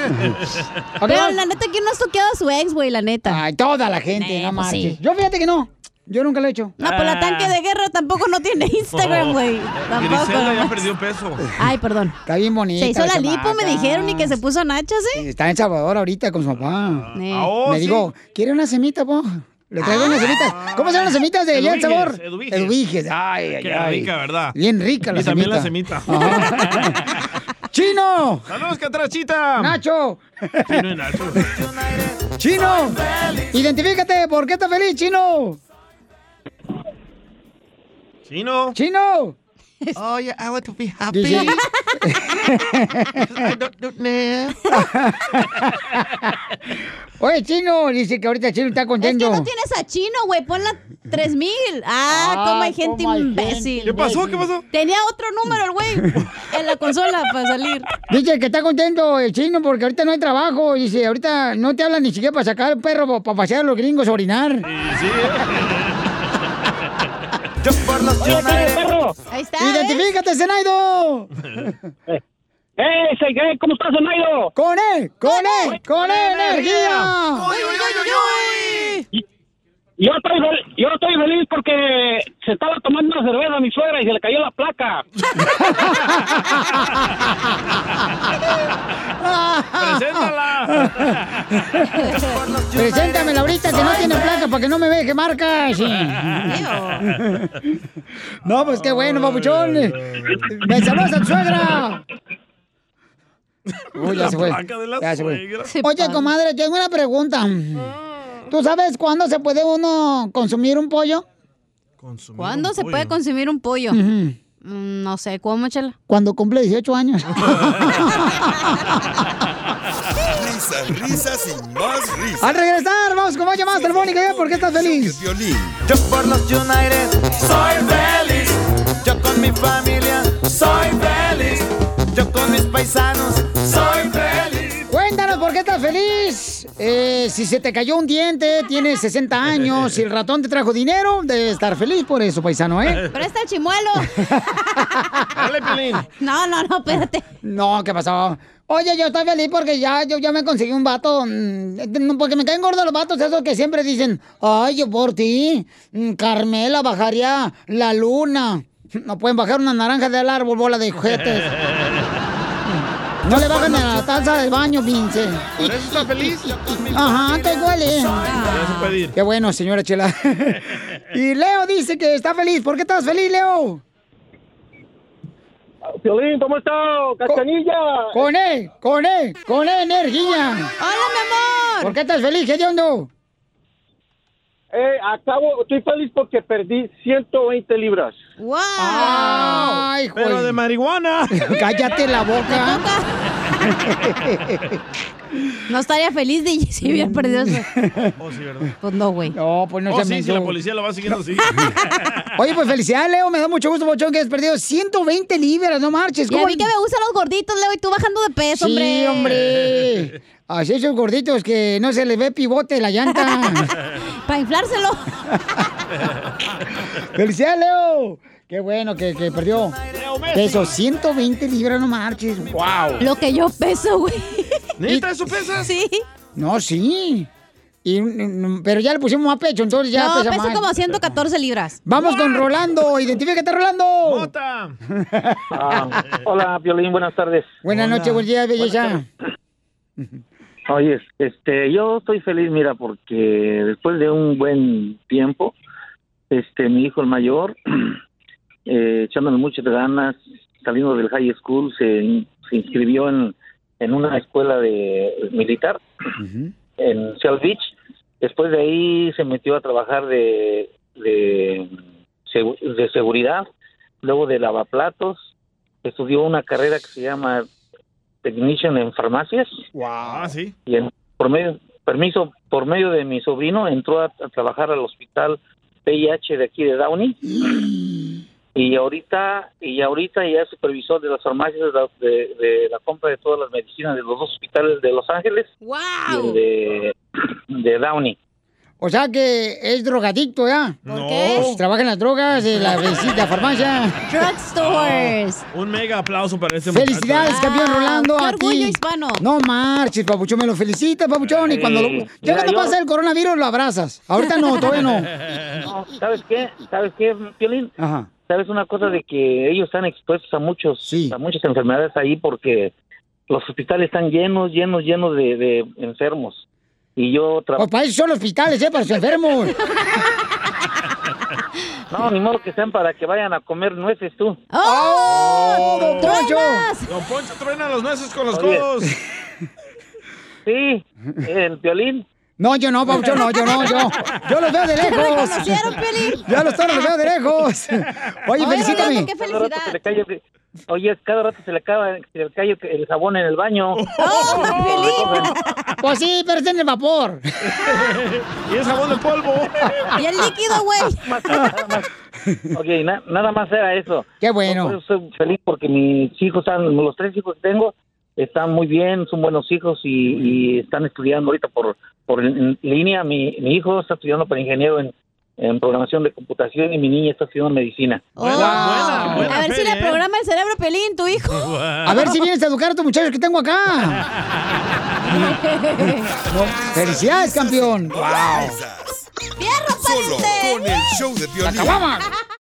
Pero la neta, ¿quién no has toqueado a su ex, güey? La neta. Ay, toda la gente, no pues marches. sí. Yo fíjate que no. Yo nunca lo he hecho. No, pues la tanque de guerra tampoco no tiene Instagram, güey. Tampoco. Griselda ya perdió peso. Ay, perdón. Está bien bonita. Se hizo la lipo, me dijeron, y que se puso nachas, ¿eh? Está en Salvador ahorita con su papá. Eh. Ah, oh, me sí. digo, ¿quiere una semita, po? Le traigo unas semitas. ¿Cómo llaman las semitas de allá el sabor? eduviges. Eduviges. Ay, ay, Qué ay. rica, ¿verdad? Bien rica la Y también la semita. semita. ¡Chino! ¡Saludos, catrachita! ¡Nacho! Chino y Nacho. ¡Chino! Identifícate, ¿por qué estás feliz, Chino? Chino. ¡Chino! Oh, yeah, I want to be happy. I don't, don't know. Oye, Chino, dice que ahorita Chino está Es contento. que no tienes a Chino, güey. Ponla 3000. Ah, Ah, cómo hay gente imbécil. gente ¿Qué pasó? ¿Qué pasó? Tenía otro número el güey en la consola para salir. Dice que está contento el chino porque ahorita no hay trabajo. Dice, ahorita no te hablan ni siquiera para sacar el perro para pasear a los gringos a orinar. Yo por los United. Ahí está. ¡Identifícate, Zenaido! ¡Eh, ese gay! ¿Cómo estás, Zenaido? ¡Con él! ¡Con él! ¡Con él, energía! Yo estoy, yo estoy feliz porque se estaba tomando una cerveza a mi suegra y se le cayó la placa. Preséntamela ahorita que no tiene placa para que no me deje marcas. No, pues qué bueno, papuchón. Me saludas a tu suegra. Uy, ya La se fue. placa de la Ya se fue. suegra. Oye, comadre, tengo una pregunta. ¿Tú sabes cuándo se puede uno consumir un pollo? ¿Cuándo se puede consumir un pollo? Mm, No sé, ¿cómo, chela? Cuando cumple 18 años. Risas, risas y más risas. Al regresar, vamos con más llamadas telefónicas. ¿eh? ¿Por qué estás feliz? Yo por los United soy feliz. Yo con mi familia soy feliz. Yo con mis paisanos soy feliz. Cuéntanos por qué estás feliz. Eh, si se te cayó un diente, tienes 60 años, si el ratón te trajo dinero, debes estar feliz por eso, paisano, ¿eh? Presta el chimuelo. Dale, Pelín. No, no, no, espérate. No, ¿qué pasó? Oye, yo estoy feliz porque ya, yo ya me conseguí un vato. mm, Porque me caen gordos los vatos esos que siempre dicen, ay, yo por ti, mm, Carmela bajaría la luna. No pueden bajar una naranja del árbol, bola de juguetes. No le bajan a la taza del baño, Vince. ¿Por eso está feliz? Ajá, te huele. Pedir. Qué bueno, señora Chela. y Leo dice que está feliz. ¿Por qué estás feliz, Leo? Violín, ¿cómo estás? ¡Cachanilla! Con él, con él, con él, energía. ¡Hola, mi amor! ¿Por qué estás feliz? ¿Qué hondo? Eh, acabo, estoy feliz porque perdí 120 libras. ¡Wow! Ay, Pero de marihuana. Cállate la boca. No estaría feliz de si hubiera perdido eso. Oh, sí, ¿verdad? Pues no, güey. No, pues no Oh, se sí, me si la policía lo va siguiendo así. Oye, pues felicidades, Leo. Me da mucho gusto, Bochón, que has perdido 120 libras. No marches. Y a mí que me gustan los gorditos, Leo, y tú bajando de peso, hombre. Sí, hombre. Así esos gorditos que no se les ve pivote la llanta. Para inflárselo. ¡Felicidades, Leo! Qué bueno que, que perdió. Peso 120 libras, no marches. ¡Wow! Lo que yo peso, güey. ¿Neta eso pesa? Sí. No, sí. Y, pero ya le pusimos más pecho, entonces ya no, pesa peso más. como 114 libras. Vamos con Rolando. Identifícate, Rolando. ¡Mota! Ah, hola, Violín, buenas tardes. Buenas noches, buen día, belleza. Oye, este, yo estoy feliz, mira, porque después de un buen tiempo, este, mi hijo el mayor, eh, echándole muchas ganas, saliendo del high school, se, se inscribió en, en una escuela de militar en Seal Beach. Después de ahí se metió a trabajar de, de, segu- de seguridad, luego de lavaplatos, estudió una carrera que se llama Technician en farmacias. Ah, sí. y en, por medio permiso por medio de mi sobrino entró a, a trabajar al hospital VIH de aquí de Downey. Y ahorita y ahorita ya es supervisor de las farmacias de la, de- de la compra de todas las medicinas de los dos hospitales de Los Ángeles. Y el de, de Downey O sea que es drogadicto, ¿ya? ¿Por qué? Pues trabaja en las drogas, de la visita farmacia. Drugstores. Un mega aplauso para este muchacho. Felicidades, campeón Rolando, qué a orgullo ti. hispano. No marches, papuchón, me lo felicita, papuchón. Y cuando lo- Sí. ya cuando yo- pasa el coronavirus lo abrazas. Ahorita no, todavía no. No, ¿Sabes qué? ¿Sabes qué, Piolín? Ajá. ¿Sabes una cosa de que ellos están expuestos a muchos a muchas enfermedades ahí porque los hospitales están llenos, llenos, llenos de, de enfermos? Y yo Pues trabajo... para eso son los hospitales, ¿eh? Para los enfermos. No, ni modo que sean para que vayan a comer nueces tú. ¡Oh! don Poncho! Don Poncho truena los nueces con los Oye. codos. Sí, el violín. No, yo no, papuchón, no, yo no, yo. Yo los veo de ¿Te lejos. Ya los toros los veo de lejos. Oye, felicítame. Cada rato se le cae el- Oye, cada rato se le acaba se le cae el, jabón en el baño. Pues sí, pero está en el vapor. y es jabón de polvo. Y el líquido, güey. Ok, na- nada más era eso. Qué bueno. Yo soy feliz porque mis hijos están, los tres hijos que tengo, están muy bien, son buenos hijos y, y están estudiando ahorita por, por en línea. Mi, mi hijo está estudiando para ingeniero en, en programación de computación y mi niña está estudiando medicina. Oh. a ver si le programa el cerebro Pelín, tu hijo. A ver si vienes a educar a tus muchachos que tengo acá. No, felicidades, campeón. Wow. ¡Fierro, Solo con el show de.